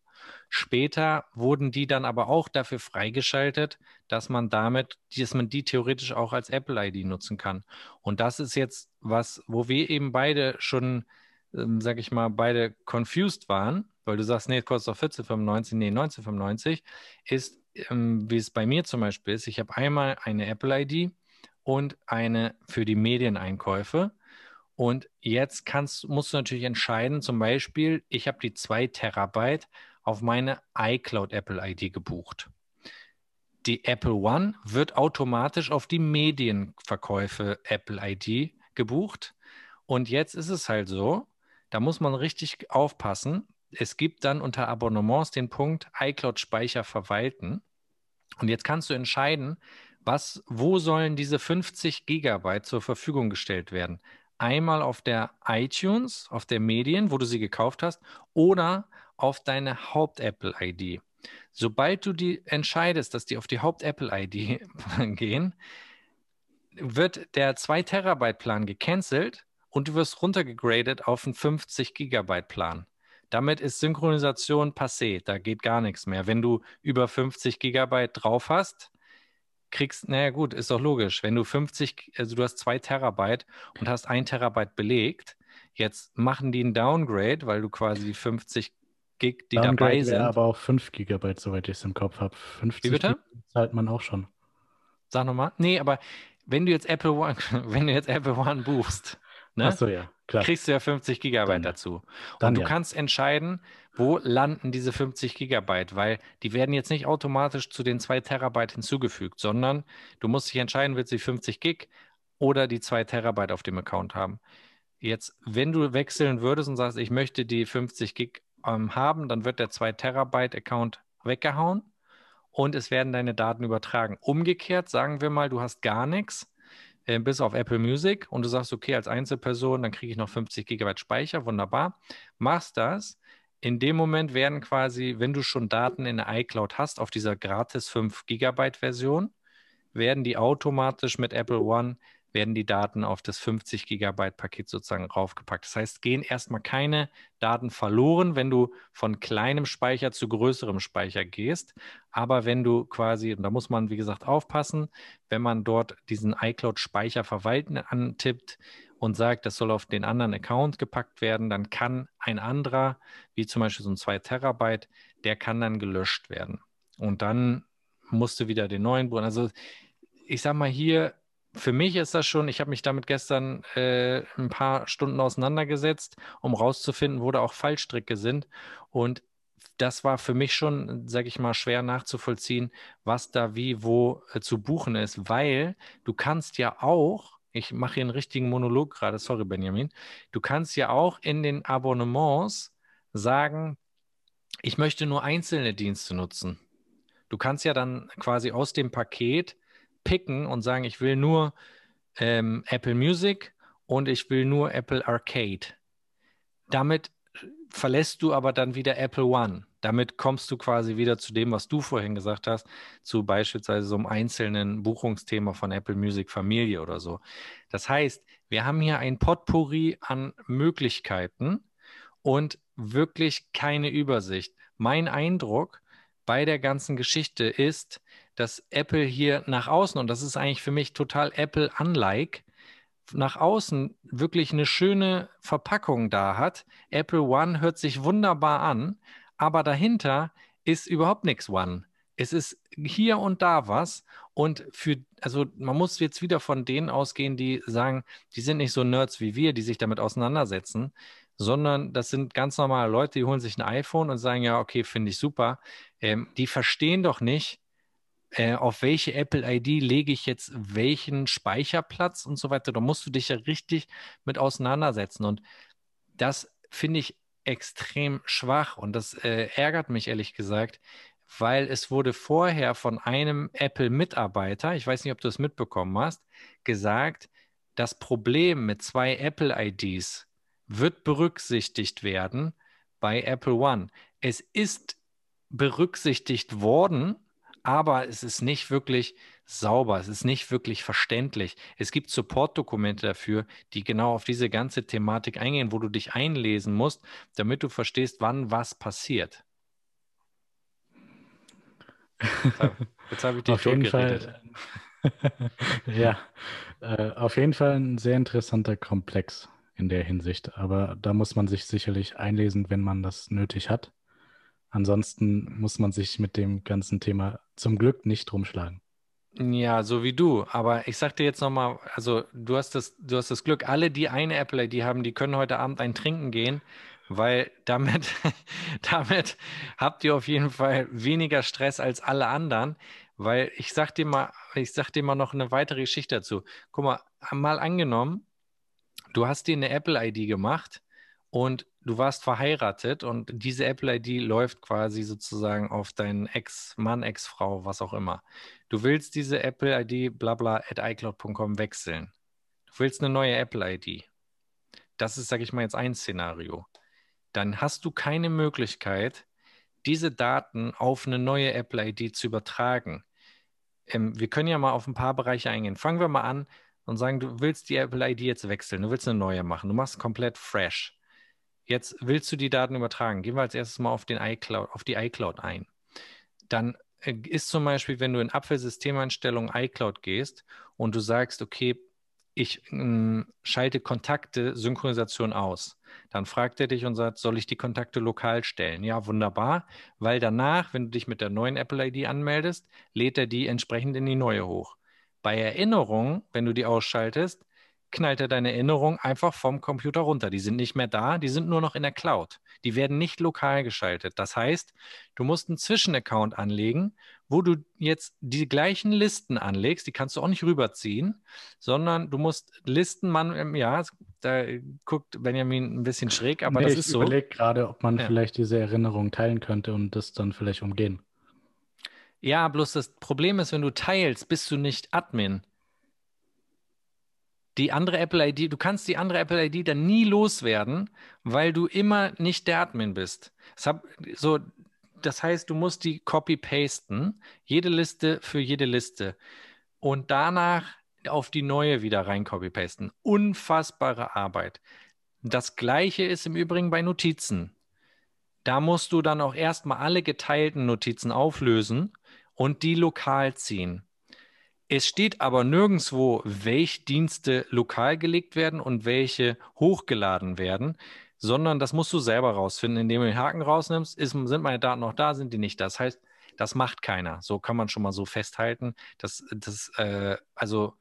Später wurden die dann aber auch dafür freigeschaltet, dass man damit, dass man die theoretisch auch als Apple ID nutzen kann. Und das ist jetzt was, wo wir eben beide schon, ähm, sag ich mal, beide confused waren, weil du sagst, nee, kostet doch 14,95, nee, 19,95, ist, ähm, wie es bei mir zum Beispiel ist, ich habe einmal eine Apple ID und eine für die Medieneinkäufe. Und jetzt kannst, musst du natürlich entscheiden, zum Beispiel, ich habe die 2 Terabyte auf meine iCloud Apple ID gebucht. Die Apple One wird automatisch auf die Medienverkäufe Apple ID gebucht. Und jetzt ist es halt so, da muss man richtig aufpassen. Es gibt dann unter Abonnements den Punkt iCloud-Speicher verwalten. Und jetzt kannst du entscheiden, was, wo sollen diese 50 Gigabyte zur Verfügung gestellt werden? Einmal auf der iTunes, auf der Medien, wo du sie gekauft hast, oder auf deine Haupt-Apple-ID. Sobald du die entscheidest, dass die auf die Haupt-Apple-ID gehen, wird der 2 Terabyte Plan gecancelt und du wirst runtergegradet auf einen 50 Gigabyte Plan. Damit ist Synchronisation passé, da geht gar nichts mehr. Wenn du über 50 Gigabyte drauf hast, kriegst, naja gut, ist doch logisch. Wenn du 50, also du hast 2 Terabyte und hast 1 Terabyte belegt, jetzt machen die einen Downgrade, weil du quasi die 50 Gig, die Downgrade dabei sind. aber auch 5 Gigabyte, soweit ich es im Kopf habe. 50 Wie bitte? zahlt man auch schon. Sag nochmal. Nee, aber wenn du jetzt Apple One, wenn du jetzt Apple One buchst, ne, so, ja, kriegst du ja 50 Gigabyte dann, dazu. Dann, Und du ja. kannst entscheiden, wo landen diese 50 Gigabyte, weil die werden jetzt nicht automatisch zu den 2 Terabyte hinzugefügt, sondern du musst dich entscheiden, willst du die 50 Gig oder die 2 Terabyte auf dem Account haben. Jetzt, wenn du wechseln würdest und sagst, ich möchte die 50 Gig ähm, haben, dann wird der 2 Terabyte Account weggehauen und es werden deine Daten übertragen. Umgekehrt, sagen wir mal, du hast gar nichts, äh, bis auf Apple Music und du sagst, okay, als Einzelperson, dann kriege ich noch 50 Gigabyte Speicher, wunderbar. Machst das. In dem Moment werden quasi, wenn du schon Daten in der iCloud hast, auf dieser gratis 5 Gigabyte Version, werden die automatisch mit Apple One werden die Daten auf das 50 Gigabyte Paket sozusagen raufgepackt. Das heißt, gehen erstmal keine Daten verloren, wenn du von kleinem Speicher zu größerem Speicher gehst. Aber wenn du quasi, und da muss man, wie gesagt, aufpassen, wenn man dort diesen iCloud-Speicher verwalten antippt und sagt, das soll auf den anderen Account gepackt werden, dann kann ein anderer, wie zum Beispiel so ein 2 Terabyte, der kann dann gelöscht werden. Und dann musst du wieder den neuen buchen. Also ich sag mal hier, für mich ist das schon, ich habe mich damit gestern äh, ein paar Stunden auseinandergesetzt, um rauszufinden, wo da auch Fallstricke sind. Und das war für mich schon, sage ich mal, schwer nachzuvollziehen, was da wie wo äh, zu buchen ist, weil du kannst ja auch, ich mache hier einen richtigen Monolog gerade, sorry Benjamin, du kannst ja auch in den Abonnements sagen, ich möchte nur einzelne Dienste nutzen. Du kannst ja dann quasi aus dem Paket picken und sagen, ich will nur ähm, Apple Music und ich will nur Apple Arcade. Damit verlässt du aber dann wieder Apple One. Damit kommst du quasi wieder zu dem, was du vorhin gesagt hast, zu beispielsweise so einem einzelnen Buchungsthema von Apple Music Familie oder so. Das heißt, wir haben hier ein Potpourri an Möglichkeiten und wirklich keine Übersicht. Mein Eindruck bei der ganzen Geschichte ist, dass Apple hier nach außen, und das ist eigentlich für mich total Apple-unlike, nach außen wirklich eine schöne Verpackung da hat. Apple One hört sich wunderbar an, aber dahinter ist überhaupt nichts One. Es ist hier und da was. Und für, also man muss jetzt wieder von denen ausgehen, die sagen, die sind nicht so Nerds wie wir, die sich damit auseinandersetzen, sondern das sind ganz normale Leute, die holen sich ein iPhone und sagen, ja, okay, finde ich super. Ähm, die verstehen doch nicht, äh, auf welche Apple-ID lege ich jetzt welchen Speicherplatz und so weiter. Da musst du dich ja richtig mit auseinandersetzen. Und das finde ich extrem schwach und das äh, ärgert mich ehrlich gesagt, weil es wurde vorher von einem Apple-Mitarbeiter, ich weiß nicht, ob du es mitbekommen hast, gesagt, das Problem mit zwei Apple-IDs wird berücksichtigt werden bei Apple One. Es ist berücksichtigt worden, aber es ist nicht wirklich sauber, es ist nicht wirklich verständlich. Es gibt Support-Dokumente dafür, die genau auf diese ganze Thematik eingehen, wo du dich einlesen musst, damit du verstehst, wann was passiert. Jetzt habe ich dich auf jeden Fall, ja, äh, auf jeden Fall ein sehr interessanter Komplex in der Hinsicht. Aber da muss man sich sicherlich einlesen, wenn man das nötig hat. Ansonsten muss man sich mit dem ganzen Thema zum Glück nicht rumschlagen. Ja, so wie du. Aber ich sag dir jetzt nochmal, also du hast das, du hast das Glück, alle, die eine Apple-ID haben, die können heute Abend ein Trinken gehen, weil damit, damit habt ihr auf jeden Fall weniger Stress als alle anderen. Weil ich sag dir mal, ich sag dir mal noch eine weitere Geschichte dazu. Guck mal, mal angenommen, du hast dir eine Apple-ID gemacht und du warst verheiratet und diese Apple-ID läuft quasi sozusagen auf deinen Ex-Mann, Ex-Frau, was auch immer. Du willst diese Apple-ID blabla at iCloud.com wechseln. Du willst eine neue Apple-ID. Das ist, sage ich mal, jetzt ein Szenario. Dann hast du keine Möglichkeit, diese Daten auf eine neue Apple-ID zu übertragen. Ähm, wir können ja mal auf ein paar Bereiche eingehen. Fangen wir mal an und sagen, du willst die Apple-ID jetzt wechseln, du willst eine neue machen, du machst komplett fresh. Jetzt willst du die Daten übertragen. Gehen wir als erstes mal auf, den iCloud, auf die iCloud ein. Dann äh, ist zum Beispiel, wenn du in Apfelsystemeinstellungen iCloud gehst und du sagst, okay, ich äh, schalte Kontakte Synchronisation aus. Dann fragt er dich und sagt, soll ich die Kontakte lokal stellen? Ja, wunderbar, weil danach, wenn du dich mit der neuen Apple ID anmeldest, lädt er die entsprechend in die neue hoch. Bei Erinnerungen, wenn du die ausschaltest, knallt er deine Erinnerung einfach vom Computer runter. Die sind nicht mehr da, die sind nur noch in der Cloud. Die werden nicht lokal geschaltet. Das heißt, du musst einen Zwischenaccount anlegen, wo du jetzt die gleichen Listen anlegst. Die kannst du auch nicht rüberziehen, sondern du musst Listen, man, ja, da guckt Benjamin ein bisschen schräg, aber nee, das ist so. Ich überlege gerade, ob man ja. vielleicht diese Erinnerung teilen könnte und das dann vielleicht umgehen. Ja, bloß das Problem ist, wenn du teilst, bist du nicht Admin die andere Apple ID, du kannst die andere Apple ID dann nie loswerden, weil du immer nicht der Admin bist. Das, hab, so, das heißt, du musst die copy-pasten, jede Liste für jede Liste und danach auf die neue wieder rein copy-pasten. Unfassbare Arbeit. Das gleiche ist im Übrigen bei Notizen. Da musst du dann auch erstmal alle geteilten Notizen auflösen und die lokal ziehen. Es steht aber nirgendwo, welche Dienste lokal gelegt werden und welche hochgeladen werden, sondern das musst du selber rausfinden, indem du den Haken rausnimmst. Ist, sind meine Daten noch da, sind die nicht? Das heißt, das macht keiner. So kann man schon mal so festhalten. Dass, das, äh, also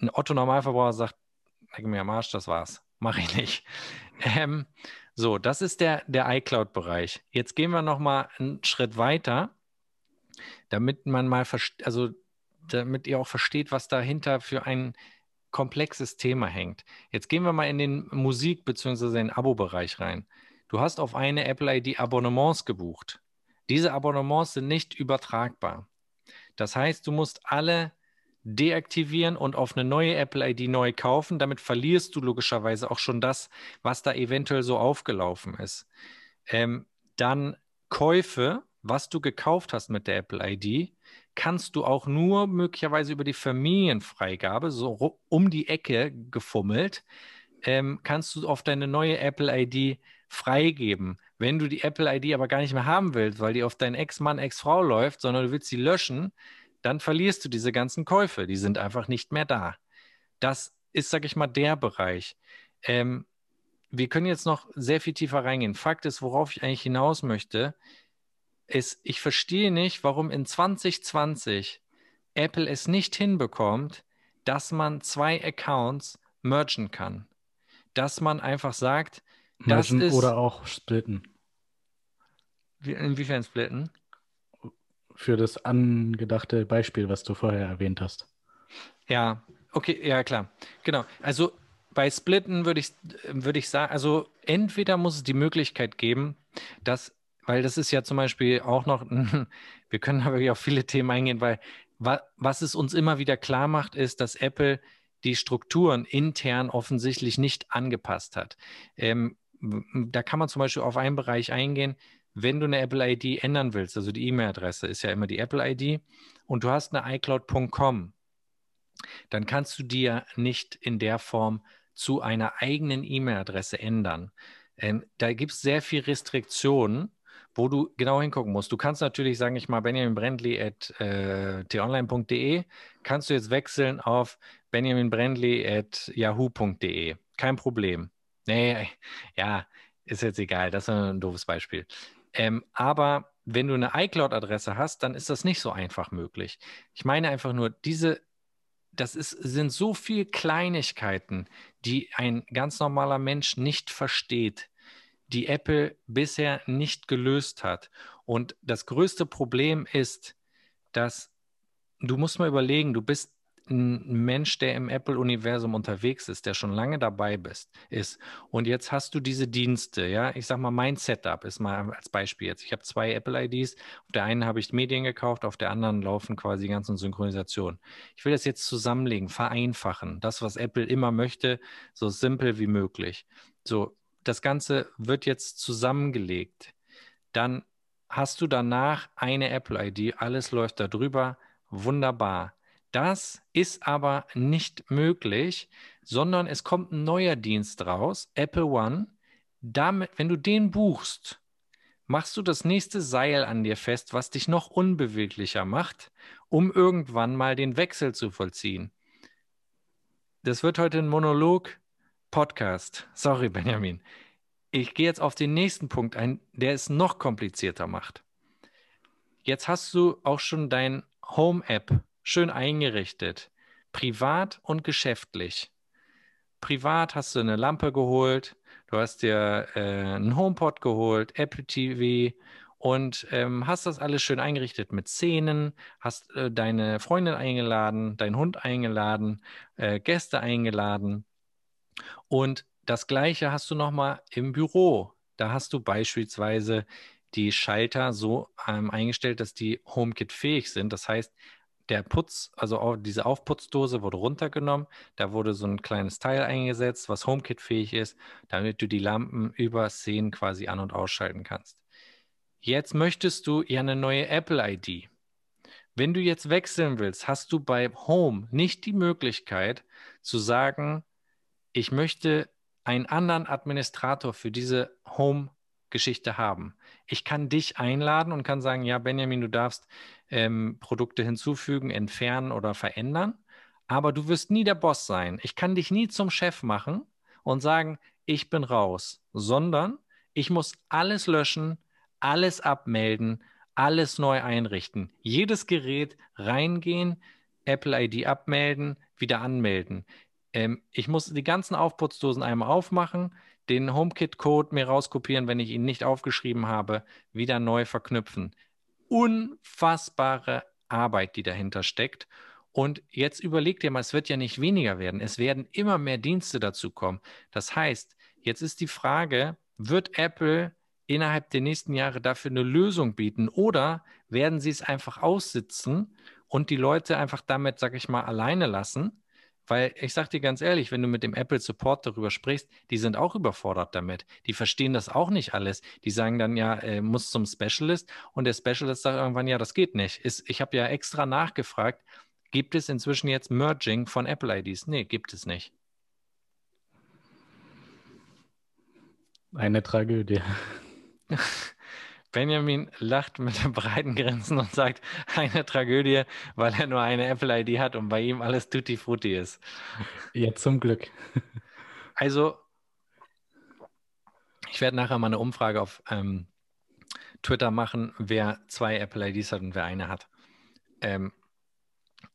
ein Otto-Normalverbraucher sagt, leck mir am Arsch, das war's. Mache ich nicht. Ähm, so, das ist der, der iCloud-Bereich. Jetzt gehen wir noch mal einen Schritt weiter, damit man mal, also damit ihr auch versteht, was dahinter für ein komplexes Thema hängt. Jetzt gehen wir mal in den Musik- bzw. den Abo-Bereich rein. Du hast auf eine Apple ID Abonnements gebucht. Diese Abonnements sind nicht übertragbar. Das heißt, du musst alle deaktivieren und auf eine neue Apple ID neu kaufen. Damit verlierst du logischerweise auch schon das, was da eventuell so aufgelaufen ist. Ähm, dann Käufe, was du gekauft hast mit der Apple ID, kannst du auch nur möglicherweise über die Familienfreigabe, so um die Ecke gefummelt, ähm, kannst du auf deine neue Apple-ID freigeben. Wenn du die Apple-ID aber gar nicht mehr haben willst, weil die auf deinen Ex-Mann, Ex-Frau läuft, sondern du willst sie löschen, dann verlierst du diese ganzen Käufe. Die sind einfach nicht mehr da. Das ist, sag ich mal, der Bereich. Ähm, wir können jetzt noch sehr viel tiefer reingehen. Fakt ist, worauf ich eigentlich hinaus möchte, ist, ich verstehe nicht, warum in 2020 Apple es nicht hinbekommt, dass man zwei Accounts mergen kann. Dass man einfach sagt, mergen das ist. Oder auch splitten. Inwiefern splitten? Für das angedachte Beispiel, was du vorher erwähnt hast. Ja, okay, ja klar. Genau. Also bei Splitten würde ich, würde ich sagen, also entweder muss es die Möglichkeit geben, dass, weil das ist ja zum Beispiel auch noch, wir können da wirklich auf viele Themen eingehen, weil was es uns immer wieder klar macht, ist, dass Apple die Strukturen intern offensichtlich nicht angepasst hat. Ähm, da kann man zum Beispiel auf einen Bereich eingehen, wenn du eine Apple ID ändern willst, also die E-Mail-Adresse ist ja immer die Apple ID und du hast eine iCloud.com, dann kannst du dir nicht in der Form zu einer eigenen E-Mail-Adresse ändern. Ähm, da gibt es sehr viel Restriktionen, wo du genau hingucken musst. Du kannst natürlich, sage ich mal, Benjamin Brendley at äh, t-online.de, kannst du jetzt wechseln auf Benjamin yahoo.de. Kein Problem. Nee, ja, ist jetzt egal, das ist ein doofes Beispiel. Ähm, aber wenn du eine iCloud-Adresse hast, dann ist das nicht so einfach möglich. Ich meine einfach nur, diese, das ist, sind so viele Kleinigkeiten, die ein ganz normaler Mensch nicht versteht, die Apple bisher nicht gelöst hat. Und das größte Problem ist, dass du musst mal überlegen, du bist ein Mensch, der im Apple-Universum unterwegs ist, der schon lange dabei bist, ist. Und jetzt hast du diese Dienste, ja. Ich sag mal, mein Setup ist mal als Beispiel jetzt. Ich habe zwei Apple-IDs. Auf der einen habe ich Medien gekauft, auf der anderen laufen quasi die ganzen Synchronisationen. Ich will das jetzt zusammenlegen, vereinfachen. Das, was Apple immer möchte, so simpel wie möglich. So, das Ganze wird jetzt zusammengelegt. Dann hast du danach eine Apple-ID, alles läuft da drüber. Wunderbar. Das ist aber nicht möglich, sondern es kommt ein neuer Dienst raus, Apple One. Damit, wenn du den buchst, machst du das nächste Seil an dir fest, was dich noch unbeweglicher macht, um irgendwann mal den Wechsel zu vollziehen. Das wird heute ein Monolog Podcast. Sorry, Benjamin. Ich gehe jetzt auf den nächsten Punkt ein, der es noch komplizierter macht. Jetzt hast du auch schon dein Home-App schön eingerichtet, privat und geschäftlich. Privat hast du eine Lampe geholt, du hast dir äh, einen HomePod geholt, Apple TV und ähm, hast das alles schön eingerichtet mit Szenen, hast äh, deine Freundin eingeladen, deinen Hund eingeladen, äh, Gäste eingeladen und das gleiche hast du nochmal im Büro. Da hast du beispielsweise die Schalter so ähm, eingestellt, dass die HomeKit fähig sind. Das heißt, der Putz, also diese Aufputzdose wurde runtergenommen. Da wurde so ein kleines Teil eingesetzt, was HomeKit-fähig ist, damit du die Lampen über Szenen quasi an- und ausschalten kannst. Jetzt möchtest du ja eine neue Apple-ID. Wenn du jetzt wechseln willst, hast du bei Home nicht die Möglichkeit zu sagen, ich möchte einen anderen Administrator für diese Home-Geschichte haben. Ich kann dich einladen und kann sagen, ja, Benjamin, du darfst ähm, Produkte hinzufügen, entfernen oder verändern. Aber du wirst nie der Boss sein. Ich kann dich nie zum Chef machen und sagen, ich bin raus, sondern ich muss alles löschen, alles abmelden, alles neu einrichten. Jedes Gerät reingehen, Apple ID abmelden, wieder anmelden. Ähm, ich muss die ganzen Aufputzdosen einmal aufmachen, den HomeKit-Code mir rauskopieren, wenn ich ihn nicht aufgeschrieben habe, wieder neu verknüpfen unfassbare Arbeit, die dahinter steckt. Und jetzt überleg dir mal, es wird ja nicht weniger werden. Es werden immer mehr Dienste dazu kommen. Das heißt, jetzt ist die Frage, wird Apple innerhalb der nächsten Jahre dafür eine Lösung bieten oder werden sie es einfach aussitzen und die Leute einfach damit, sag ich mal, alleine lassen weil ich sage dir ganz ehrlich, wenn du mit dem Apple Support darüber sprichst, die sind auch überfordert damit. Die verstehen das auch nicht alles. Die sagen dann ja, äh, muss zum Specialist und der Specialist sagt irgendwann, ja, das geht nicht. Ist, ich habe ja extra nachgefragt, gibt es inzwischen jetzt Merging von Apple IDs? Nee, gibt es nicht. Eine Tragödie. Benjamin lacht mit breiten Grenzen und sagt, eine Tragödie, weil er nur eine Apple-ID hat und bei ihm alles tutti frutti ist. Ja, zum Glück. Also, ich werde nachher mal eine Umfrage auf ähm, Twitter machen, wer zwei Apple-IDs hat und wer eine hat. Ähm,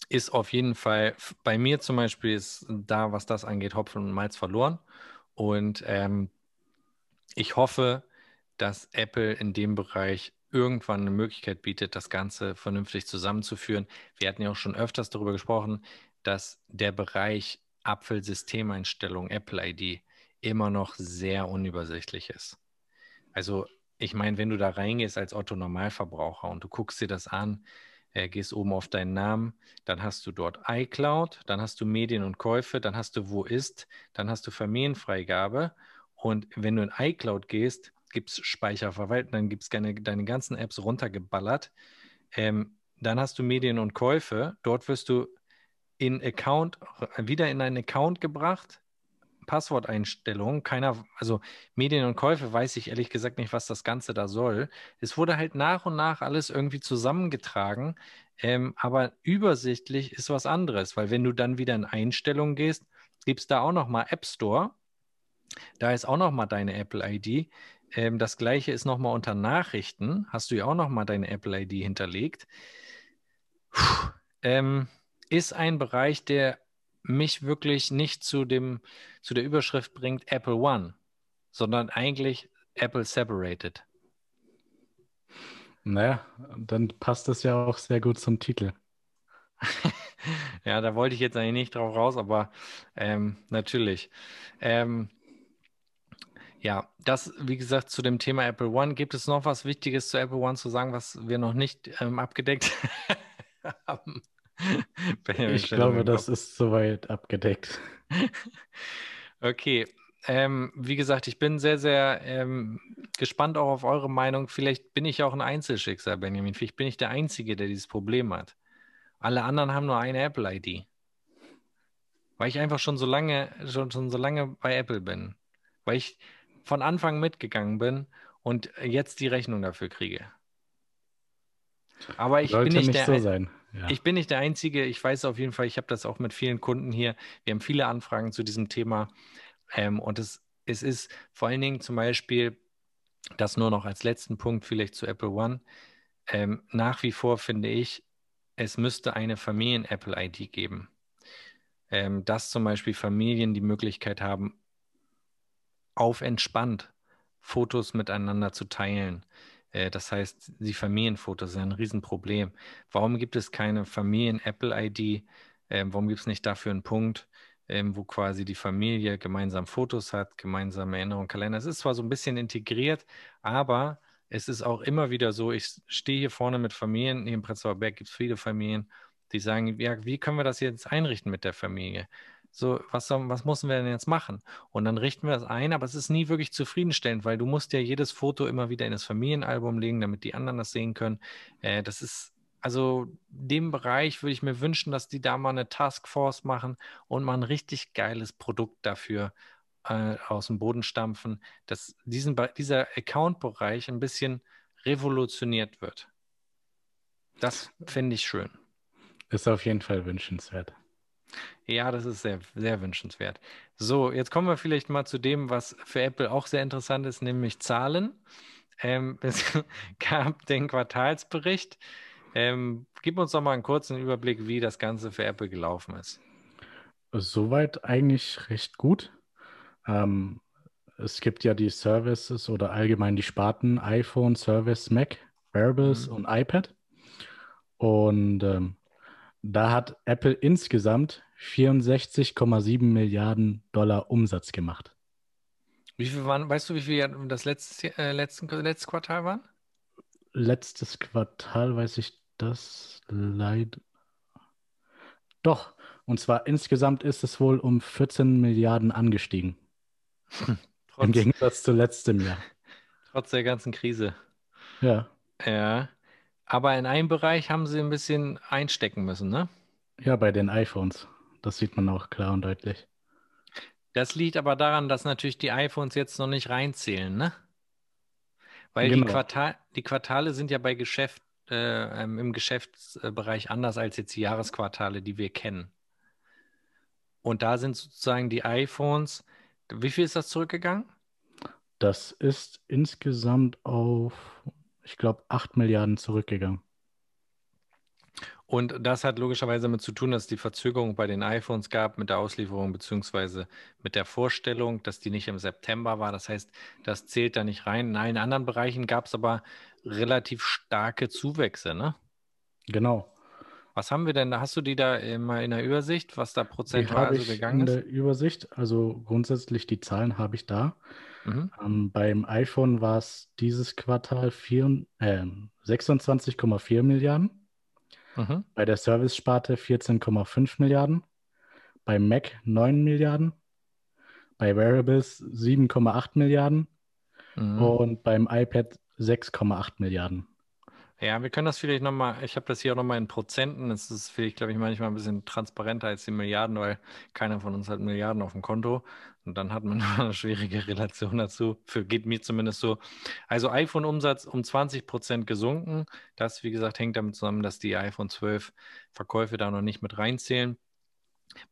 ist auf jeden Fall, bei mir zum Beispiel ist da, was das angeht, Hopfen und Malz verloren. Und ähm, ich hoffe, dass Apple in dem Bereich irgendwann eine Möglichkeit bietet, das Ganze vernünftig zusammenzuführen. Wir hatten ja auch schon öfters darüber gesprochen, dass der Bereich Apfel-Systemeinstellung, Apple ID, immer noch sehr unübersichtlich ist. Also, ich meine, wenn du da reingehst als Otto-Normalverbraucher und du guckst dir das an, äh, gehst oben auf deinen Namen, dann hast du dort iCloud, dann hast du Medien und Käufe, dann hast du Wo ist, dann hast du Familienfreigabe. Und wenn du in iCloud gehst, gibt es Speicherverwalten, dann gibt es deine, deine ganzen Apps runtergeballert. Ähm, dann hast du Medien und Käufe. Dort wirst du in Account, wieder in einen Account gebracht. Passworteinstellungen, keiner, also Medien und Käufe weiß ich ehrlich gesagt nicht, was das Ganze da soll. Es wurde halt nach und nach alles irgendwie zusammengetragen, ähm, aber übersichtlich ist was anderes, weil wenn du dann wieder in Einstellungen gehst, gibt es da auch nochmal App Store. Da ist auch nochmal deine Apple ID. Ähm, das gleiche ist nochmal unter Nachrichten. Hast du ja auch nochmal deine Apple ID hinterlegt. Puh, ähm, ist ein Bereich, der mich wirklich nicht zu dem, zu der Überschrift bringt Apple One, sondern eigentlich Apple Separated. Naja, dann passt das ja auch sehr gut zum Titel. ja, da wollte ich jetzt eigentlich nicht drauf raus, aber ähm, natürlich. Ähm, ja, das, wie gesagt, zu dem Thema Apple One. Gibt es noch was Wichtiges zu Apple One zu sagen, was wir noch nicht ähm, abgedeckt haben? ich glaube, das ist soweit abgedeckt. okay. Ähm, wie gesagt, ich bin sehr, sehr ähm, gespannt auch auf eure Meinung. Vielleicht bin ich auch ein Einzelschicksal, Benjamin. Vielleicht bin ich der Einzige, der dieses Problem hat. Alle anderen haben nur eine Apple-ID. Weil ich einfach schon so lange, schon, schon so lange bei Apple bin. Weil ich von Anfang mitgegangen bin und jetzt die Rechnung dafür kriege. Aber ich Sollte bin nicht, nicht der, so sein. Ja. Ich bin nicht der Einzige. Ich weiß auf jeden Fall, ich habe das auch mit vielen Kunden hier. Wir haben viele Anfragen zu diesem Thema. Ähm, und es, es ist vor allen Dingen zum Beispiel, das nur noch als letzten Punkt vielleicht zu Apple One. Ähm, nach wie vor finde ich, es müsste eine Familien-Apple-ID geben. Ähm, dass zum Beispiel Familien die Möglichkeit haben, auf entspannt Fotos miteinander zu teilen. Äh, das heißt, die Familienfotos sind ein Riesenproblem. Warum gibt es keine Familien-Apple-ID? Ähm, warum gibt es nicht dafür einen Punkt, ähm, wo quasi die Familie gemeinsam Fotos hat, gemeinsame Erinnerungen, Kalender? Es ist zwar so ein bisschen integriert, aber es ist auch immer wieder so, ich stehe hier vorne mit Familien, hier im Prenzlauer Berg gibt es viele Familien, die sagen, ja, wie können wir das jetzt einrichten mit der Familie? So, was, was müssen wir denn jetzt machen? Und dann richten wir das ein, aber es ist nie wirklich zufriedenstellend, weil du musst ja jedes Foto immer wieder in das Familienalbum legen, damit die anderen das sehen können. Äh, das ist, also dem Bereich würde ich mir wünschen, dass die da mal eine Taskforce machen und mal ein richtig geiles Produkt dafür äh, aus dem Boden stampfen, dass diesen, dieser Account-Bereich ein bisschen revolutioniert wird. Das finde ich schön. Ist auf jeden Fall wünschenswert. Ja, das ist sehr, sehr wünschenswert. So, jetzt kommen wir vielleicht mal zu dem, was für Apple auch sehr interessant ist, nämlich Zahlen. Ähm, es gab den Quartalsbericht. Ähm, gib uns doch mal einen kurzen Überblick, wie das Ganze für Apple gelaufen ist. Soweit eigentlich recht gut. Ähm, es gibt ja die Services oder allgemein die Sparten iPhone, Service, Mac, Wearables mhm. und iPad. Und ähm, da hat Apple insgesamt 64,7 Milliarden Dollar Umsatz gemacht. Wie viel waren, weißt du, wie viel das letzte, äh, letzten, letztes Quartal waren? Letztes Quartal weiß ich das leider. Doch, und zwar insgesamt ist es wohl um 14 Milliarden angestiegen. Trotz, Im Gegensatz zu letztem Jahr. Trotz der ganzen Krise. Ja. Ja. Aber in einem Bereich haben sie ein bisschen einstecken müssen, ne? Ja, bei den iPhones. Das sieht man auch klar und deutlich. Das liegt aber daran, dass natürlich die iPhones jetzt noch nicht reinzählen, ne? Weil genau. die, Quartal, die Quartale sind ja bei Geschäft, äh, ähm, im Geschäftsbereich anders als jetzt die Jahresquartale, die wir kennen. Und da sind sozusagen die iPhones, wie viel ist das zurückgegangen? Das ist insgesamt auf ich glaube, 8 Milliarden zurückgegangen. Und das hat logischerweise damit zu tun, dass es die Verzögerung bei den iPhones gab mit der Auslieferung beziehungsweise mit der Vorstellung, dass die nicht im September war. Das heißt, das zählt da nicht rein. In allen anderen Bereichen gab es aber relativ starke Zuwächse, ne? Genau. Was haben wir denn? Hast du die da mal in der Übersicht, was da prozentual so gegangen in ist? der Übersicht. Also grundsätzlich die Zahlen habe ich da. Mhm. Ähm, beim iPhone war es dieses Quartal vier, äh, 26,4 Milliarden. Mhm. Bei der Service-Sparte 14,5 Milliarden. Beim Mac 9 Milliarden. Bei Wearables 7,8 Milliarden. Mhm. Und beim iPad 6,8 Milliarden. Ja, wir können das vielleicht nochmal, ich habe das hier auch nochmal in Prozenten. Es ist vielleicht, glaube ich, manchmal ein bisschen transparenter als die Milliarden, weil keiner von uns hat Milliarden auf dem Konto. Und dann hat man eine schwierige Relation dazu. Für geht mir zumindest so. Also iPhone-Umsatz um 20 Prozent gesunken. Das, wie gesagt, hängt damit zusammen, dass die iPhone 12 Verkäufe da noch nicht mit reinzählen.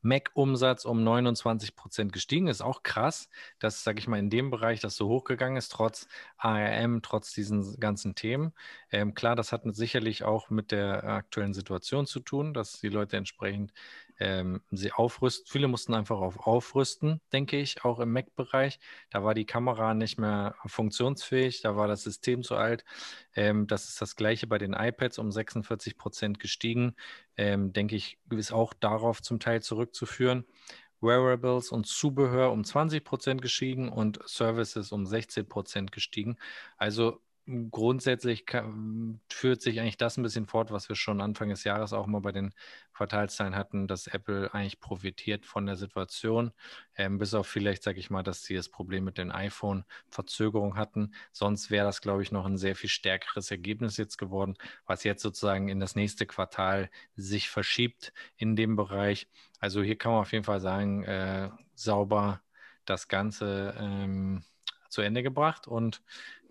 Mac-Umsatz um 29 Prozent gestiegen. Ist auch krass, dass, sage ich mal, in dem Bereich das so hochgegangen ist, trotz ARM, trotz diesen ganzen Themen. Ähm, klar, das hat sicherlich auch mit der aktuellen Situation zu tun, dass die Leute entsprechend ähm, sie aufrüsten. Viele mussten einfach auf aufrüsten, denke ich, auch im Mac-Bereich. Da war die Kamera nicht mehr funktionsfähig, da war das System zu alt. Ähm, das ist das gleiche bei den iPads um 46 Prozent gestiegen. Ähm, denke ich, ist auch darauf zum Teil zurückzuführen. Wearables und Zubehör um 20 Prozent gestiegen und Services um 16 Prozent gestiegen. Also grundsätzlich führt sich eigentlich das ein bisschen fort, was wir schon Anfang des Jahres auch mal bei den Quartalszahlen hatten, dass Apple eigentlich profitiert von der Situation, ähm, bis auf vielleicht, sage ich mal, dass sie das Problem mit den iPhone-Verzögerungen hatten. Sonst wäre das, glaube ich, noch ein sehr viel stärkeres Ergebnis jetzt geworden, was jetzt sozusagen in das nächste Quartal sich verschiebt in dem Bereich. Also hier kann man auf jeden Fall sagen, äh, sauber das Ganze ähm, zu Ende gebracht und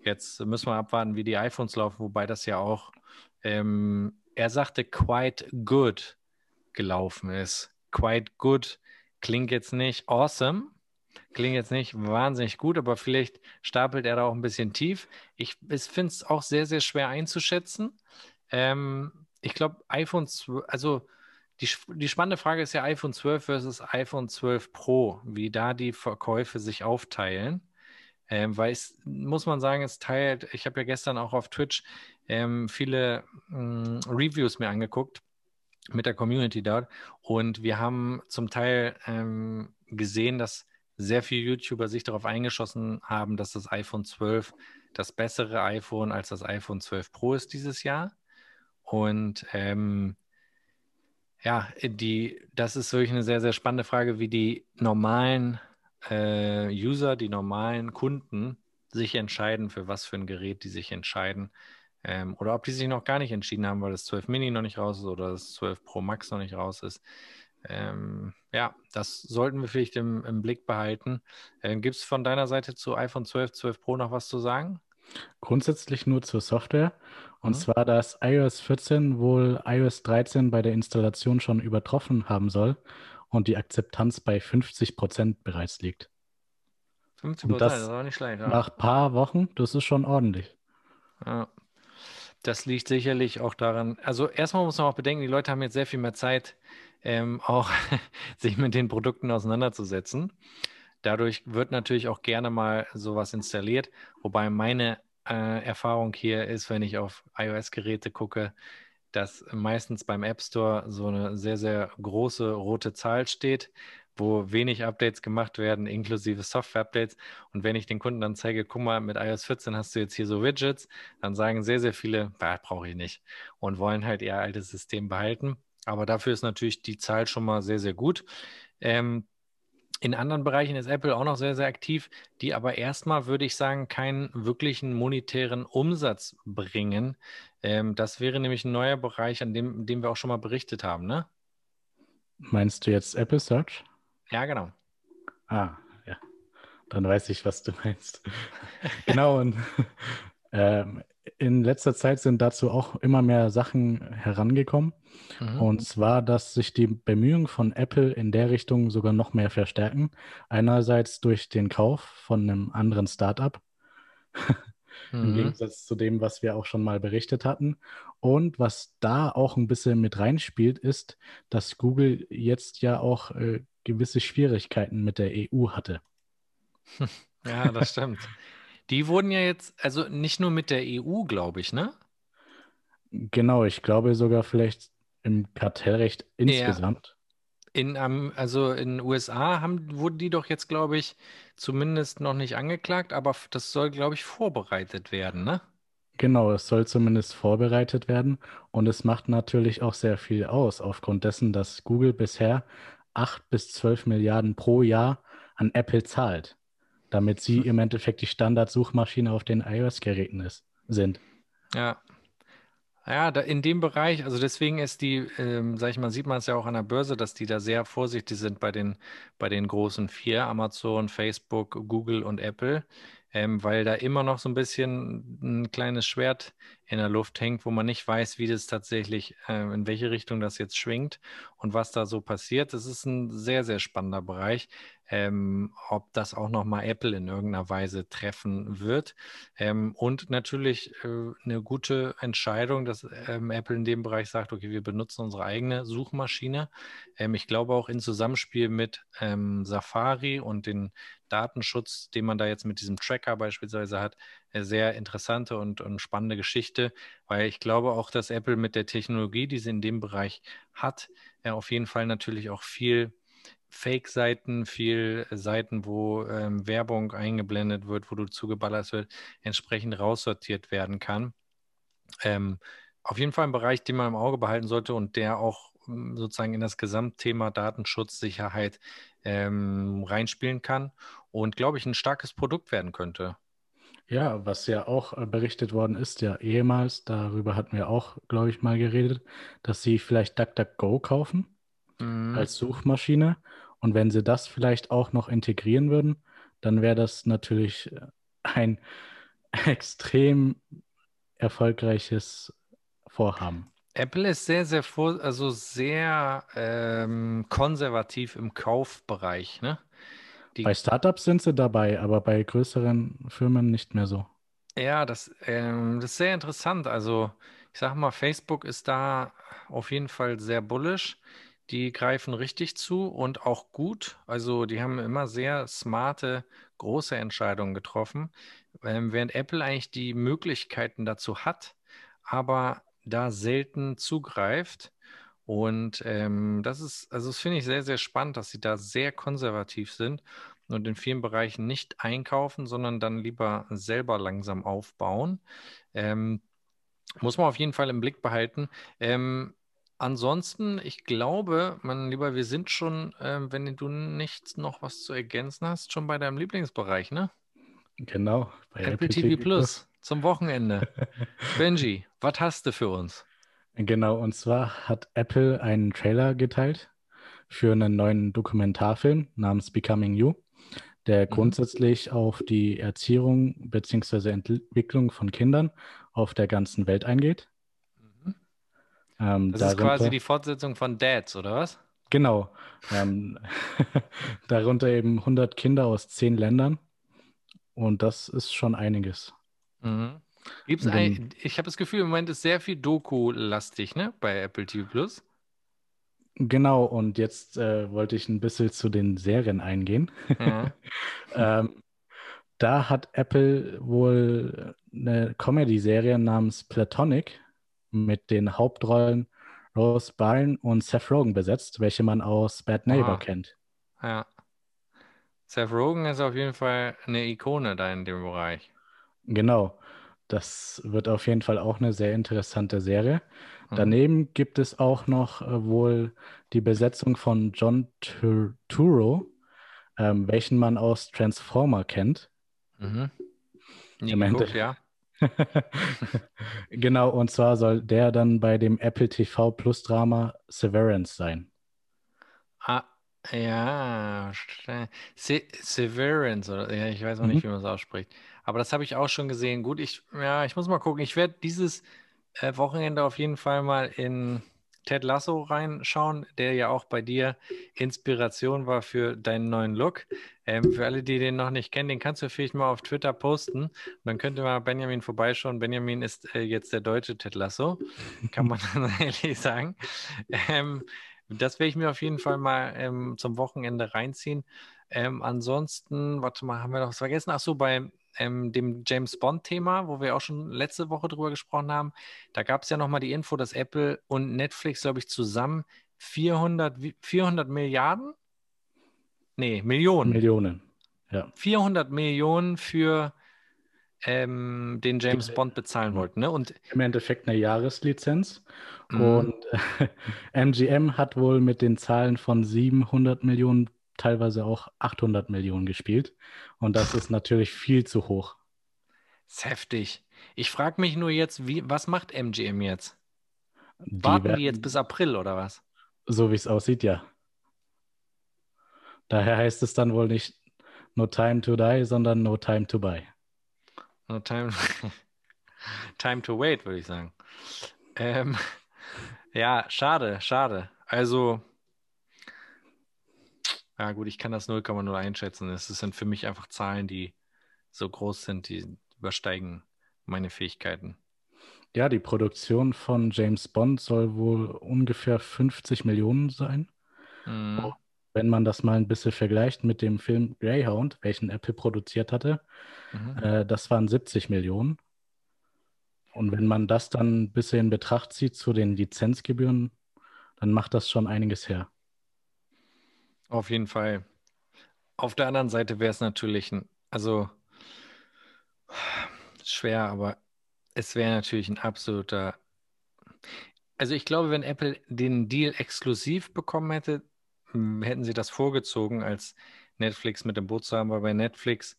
Jetzt müssen wir abwarten, wie die iPhones laufen, wobei das ja auch, ähm, er sagte, quite good gelaufen ist. Quite good klingt jetzt nicht awesome, klingt jetzt nicht wahnsinnig gut, aber vielleicht stapelt er da auch ein bisschen tief. Ich, finde es auch sehr, sehr schwer einzuschätzen. Ähm, ich glaube, iPhone 12, also die, die spannende Frage ist ja iPhone 12 versus iPhone 12 Pro, wie da die Verkäufe sich aufteilen. Ähm, weil es, muss man sagen, es teilt, ich habe ja gestern auch auf Twitch ähm, viele mh, mm, Reviews mir angeguckt mit der Community dort und wir haben zum Teil ähm, gesehen, dass sehr viele YouTuber sich darauf eingeschossen haben, dass das iPhone 12 das bessere iPhone als das iPhone 12 Pro ist dieses Jahr. Und ähm, ja, die, das ist wirklich eine sehr, sehr spannende Frage, wie die normalen äh, User, die normalen Kunden, sich entscheiden, für was für ein Gerät die sich entscheiden. Ähm, oder ob die sich noch gar nicht entschieden haben, weil das 12 Mini noch nicht raus ist oder das 12 Pro Max noch nicht raus ist. Ähm, ja, das sollten wir vielleicht im, im Blick behalten. Ähm, Gibt es von deiner Seite zu iPhone 12, 12 Pro noch was zu sagen? Grundsätzlich nur zur Software. Und mhm. zwar, dass iOS 14 wohl iOS 13 bei der Installation schon übertroffen haben soll und die Akzeptanz bei 50 Prozent bereits liegt. 50 Prozent, das, das ist auch nicht schlecht. Ja. Nach ein paar Wochen, das ist schon ordentlich. Ja. Das liegt sicherlich auch daran, also erstmal muss man auch bedenken, die Leute haben jetzt sehr viel mehr Zeit, ähm, auch sich mit den Produkten auseinanderzusetzen. Dadurch wird natürlich auch gerne mal sowas installiert, wobei meine äh, Erfahrung hier ist, wenn ich auf iOS-Geräte gucke, dass meistens beim App Store so eine sehr, sehr große rote Zahl steht, wo wenig Updates gemacht werden, inklusive Software-Updates. Und wenn ich den Kunden dann zeige, guck mal, mit iOS 14 hast du jetzt hier so Widgets, dann sagen sehr, sehr viele, brauche ich nicht und wollen halt ihr altes System behalten. Aber dafür ist natürlich die Zahl schon mal sehr, sehr gut. Ähm, in anderen Bereichen ist Apple auch noch sehr, sehr aktiv, die aber erstmal, würde ich sagen, keinen wirklichen monetären Umsatz bringen. Ähm, das wäre nämlich ein neuer Bereich, an dem, dem wir auch schon mal berichtet haben, ne? Meinst du jetzt Apple Search? Ja, genau. Ah, ja. Dann weiß ich, was du meinst. genau, und ähm, in letzter Zeit sind dazu auch immer mehr Sachen herangekommen. Mhm. Und zwar, dass sich die Bemühungen von Apple in der Richtung sogar noch mehr verstärken. Einerseits durch den Kauf von einem anderen Startup. Im mhm. Gegensatz zu dem, was wir auch schon mal berichtet hatten. Und was da auch ein bisschen mit reinspielt, ist, dass Google jetzt ja auch äh, gewisse Schwierigkeiten mit der EU hatte. Ja, das stimmt. Die wurden ja jetzt, also nicht nur mit der EU, glaube ich, ne? Genau, ich glaube sogar vielleicht im Kartellrecht insgesamt? In, ähm, also in den USA haben, wurden die doch jetzt, glaube ich, zumindest noch nicht angeklagt, aber das soll, glaube ich, vorbereitet werden, ne? Genau, es soll zumindest vorbereitet werden und es macht natürlich auch sehr viel aus, aufgrund dessen, dass Google bisher 8 bis 12 Milliarden pro Jahr an Apple zahlt, damit sie im Endeffekt die Standardsuchmaschine auf den iOS-Geräten ist, sind. Ja. Ja, da in dem Bereich, also deswegen ist die, ähm, sag ich mal, sieht man es ja auch an der Börse, dass die da sehr vorsichtig sind bei den, bei den großen vier, Amazon, Facebook, Google und Apple, ähm, weil da immer noch so ein bisschen ein kleines Schwert in der Luft hängt, wo man nicht weiß, wie das tatsächlich, äh, in welche Richtung das jetzt schwingt und was da so passiert. Das ist ein sehr, sehr spannender Bereich. Ähm, ob das auch nochmal Apple in irgendeiner Weise treffen wird. Ähm, und natürlich äh, eine gute Entscheidung, dass ähm, Apple in dem Bereich sagt, okay, wir benutzen unsere eigene Suchmaschine. Ähm, ich glaube auch in Zusammenspiel mit ähm, Safari und den Datenschutz, den man da jetzt mit diesem Tracker beispielsweise hat, sehr interessante und, und spannende Geschichte, weil ich glaube auch, dass Apple mit der Technologie, die sie in dem Bereich hat, äh, auf jeden Fall natürlich auch viel Fake-Seiten, viel Seiten, wo ähm, Werbung eingeblendet wird, wo du zugeballert wird, entsprechend raussortiert werden kann. Ähm, auf jeden Fall ein Bereich, den man im Auge behalten sollte und der auch ähm, sozusagen in das Gesamtthema Datenschutz, Sicherheit ähm, reinspielen kann und, glaube ich, ein starkes Produkt werden könnte. Ja, was ja auch äh, berichtet worden ist, ja ehemals, darüber hatten wir auch, glaube ich, mal geredet, dass sie vielleicht DuckDuckGo kaufen Mhm. als Suchmaschine. Und wenn sie das vielleicht auch noch integrieren würden, dann wäre das natürlich äh, ein extrem erfolgreiches Vorhaben. Apple ist sehr, sehr vor, also sehr ähm, konservativ im Kaufbereich, ne? Die Bei Startups sind sie dabei, aber bei größeren Firmen nicht mehr so. Ja, das, ähm, das ist sehr interessant. Also, ich sag mal, Facebook ist da auf jeden Fall sehr bullish. Die greifen richtig zu und auch gut. Also, die haben immer sehr smarte, große Entscheidungen getroffen, ähm, während Apple eigentlich die Möglichkeiten dazu hat, aber da selten zugreift. Und ähm, das ist, also das finde ich sehr, sehr spannend, dass sie da sehr konservativ sind und in vielen Bereichen nicht einkaufen, sondern dann lieber selber langsam aufbauen. Ähm, muss man auf jeden Fall im Blick behalten. Ähm, ansonsten, ich glaube, mein Lieber, wir sind schon, ähm, wenn du nicht noch was zu ergänzen hast, schon bei deinem Lieblingsbereich, ne? Genau, bei Apple TV TV Plus. Plus zum Wochenende. Benji, was hast du für uns? Genau, und zwar hat Apple einen Trailer geteilt für einen neuen Dokumentarfilm namens Becoming You, der Mhm. grundsätzlich auf die Erziehung bzw. Entwicklung von Kindern auf der ganzen Welt eingeht. Mhm. Ähm, Das ist quasi darunter, die Fortsetzung von Dads, oder was? genau, ähm, darunter eben 100 Kinder aus 10 Ländern und das ist schon einiges. Mhm. Gibt's ein, ich habe das Gefühl, im Moment ist sehr viel Doku-lastig, ne, bei Apple TV Plus. Genau, und jetzt äh, wollte ich ein bisschen zu den Serien eingehen. Ja. Ähm, da hat Apple wohl eine Comedy-Serie namens Platonic mit den Hauptrollen Rose Byrne und Seth Rogen besetzt, welche man aus Bad Neighbor Aha. kennt. Ja. Seth Rogen ist auf jeden Fall eine Ikone da in dem Bereich. Genau, das wird auf jeden Fall auch eine sehr interessante Serie. Mhm. Daneben gibt es auch noch äh, wohl die Besetzung von John Turturro, ähm, welchen man aus Transformer kennt. Mhm. Nie Im Ende- geguckt, ja. Genau, und zwar soll der dann bei dem Apple TV Plus Drama Severance sein. Ah, ja. Se Severance, oder ja, ich weiß noch Mhm. nicht, wie man es ausspricht. Aber das habe ich auch schon gesehen. Gut, ich, ja, ich muss mal gucken. Ich werde dieses äh, Wochenende auf jeden Fall mal in Ted Lasso reinschauen, der ja auch bei dir Inspiration war für deinen neuen Look. Ähm, für alle, die den noch nicht kennen, den kannst du vielleicht mal auf Twitter posten. Dann könnte mal Benjamin vorbeischauen. Benjamin ist äh, jetzt der deutsche Ted Lasso, kann man dann ehrlich sagen. Ähm, das werde ich mir auf jeden Fall mal ähm, zum Wochenende reinziehen. Ähm, ansonsten, warte mal, haben wir noch was vergessen? Ach so, bei ähm, dem James Bond-Thema, wo wir auch schon letzte Woche drüber gesprochen haben. Da gab es ja nochmal die Info, dass Apple und Netflix, glaube ich, zusammen 400, 400 Milliarden? Nee, Millionen. Millionen, ja. 400 Millionen für ähm, den James Bond bezahlen wollten. Ne? Und Im Endeffekt eine Jahreslizenz. Mhm. Und äh, MGM hat wohl mit den Zahlen von 700 Millionen, teilweise auch 800 Millionen gespielt. Und das ist natürlich viel zu hoch. Das ist heftig. Ich frage mich nur jetzt, wie, was macht MGM jetzt? Die Warten werden, die jetzt bis April oder was? So wie es aussieht, ja. Daher heißt es dann wohl nicht No Time to Die, sondern No Time to Buy. No Time, time to Wait, würde ich sagen. Ähm, ja, schade, schade. Also, ja gut, ich kann das 0,0 einschätzen. Es sind für mich einfach Zahlen, die so groß sind, die übersteigen meine Fähigkeiten. Ja, die Produktion von James Bond soll wohl ungefähr 50 Millionen sein. Mhm. Wenn man das mal ein bisschen vergleicht mit dem Film Greyhound, welchen Apple produziert hatte, mhm. äh, das waren 70 Millionen. Und wenn man das dann ein bisschen in Betracht zieht zu den Lizenzgebühren, dann macht das schon einiges her. Auf jeden Fall. Auf der anderen Seite wäre es natürlich ein, also schwer, aber es wäre natürlich ein absoluter. Also ich glaube, wenn Apple den Deal exklusiv bekommen hätte, hätten sie das vorgezogen, als Netflix mit dem Boot zu haben, weil bei Netflix,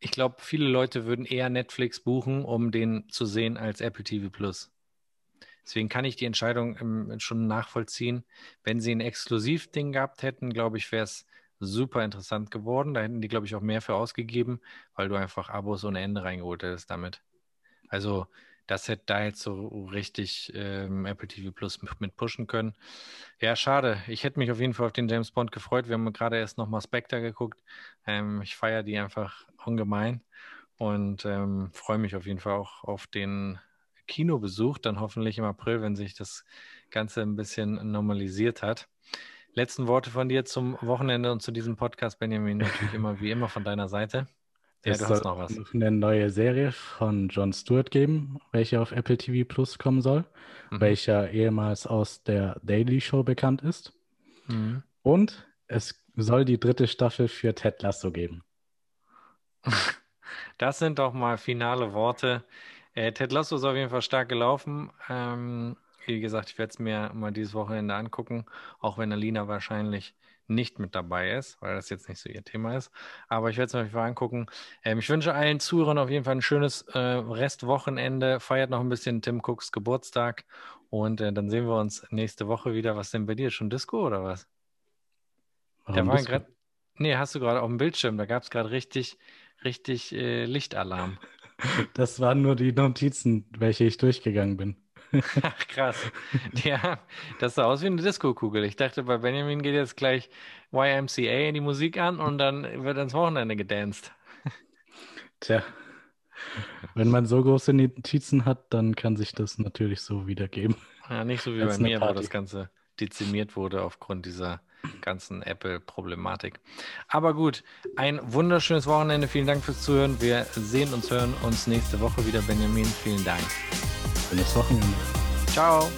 ich glaube, viele Leute würden eher Netflix buchen, um den zu sehen als Apple TV Plus. Deswegen kann ich die Entscheidung ähm, schon nachvollziehen. Wenn sie ein Exklusivding gehabt hätten, glaube ich, wäre es super interessant geworden. Da hätten die, glaube ich, auch mehr für ausgegeben, weil du einfach Abos ohne Ende reingeholt hättest damit. Also das hätte da jetzt so richtig ähm, Apple TV Plus mit pushen können. Ja, schade. Ich hätte mich auf jeden Fall auf den James Bond gefreut. Wir haben gerade erst nochmal Spectre geguckt. Ähm, ich feiere die einfach ungemein und ähm, freue mich auf jeden Fall auch auf den Kinobesuch, dann hoffentlich im April, wenn sich das Ganze ein bisschen normalisiert hat. Letzten Worte von dir zum Wochenende und zu diesem Podcast, Benjamin, natürlich immer wie immer von deiner Seite. Ja, es du hast noch was. eine neue Serie von Jon Stewart geben, welche auf Apple TV Plus kommen soll, mhm. welcher ehemals aus der Daily Show bekannt ist. Mhm. Und es soll die dritte Staffel für Ted Lasso geben. Das sind doch mal finale Worte. Äh, Ted Lasso ist auf jeden Fall stark gelaufen. Ähm, wie gesagt, ich werde es mir mal dieses Wochenende angucken, auch wenn Alina wahrscheinlich nicht mit dabei ist, weil das jetzt nicht so ihr Thema ist. Aber ich werde es mir auf jeden Fall angucken. Ähm, ich wünsche allen Zuhörern auf jeden Fall ein schönes äh, Restwochenende. Feiert noch ein bisschen Tim Cooks Geburtstag und äh, dann sehen wir uns nächste Woche wieder. Was denn bei dir? Schon Disco oder was? Warum Der war gerade. Nee, hast du gerade auf dem Bildschirm. Da gab es gerade richtig, richtig äh, Lichtalarm. Das waren nur die Notizen, welche ich durchgegangen bin. Ach, krass. Ja, das sah aus wie eine Disco-Kugel. Ich dachte, bei Benjamin geht jetzt gleich YMCA in die Musik an und dann wird ans Wochenende gedanced. Tja, wenn man so große Notizen hat, dann kann sich das natürlich so wiedergeben. Ja, nicht so wie bei mir, wo das Ganze dezimiert wurde aufgrund dieser ganzen Apple-Problematik. Aber gut, ein wunderschönes Wochenende. Vielen Dank fürs Zuhören. Wir sehen uns, hören uns nächste Woche wieder. Benjamin, vielen Dank. Schönes Wochenende. Ciao.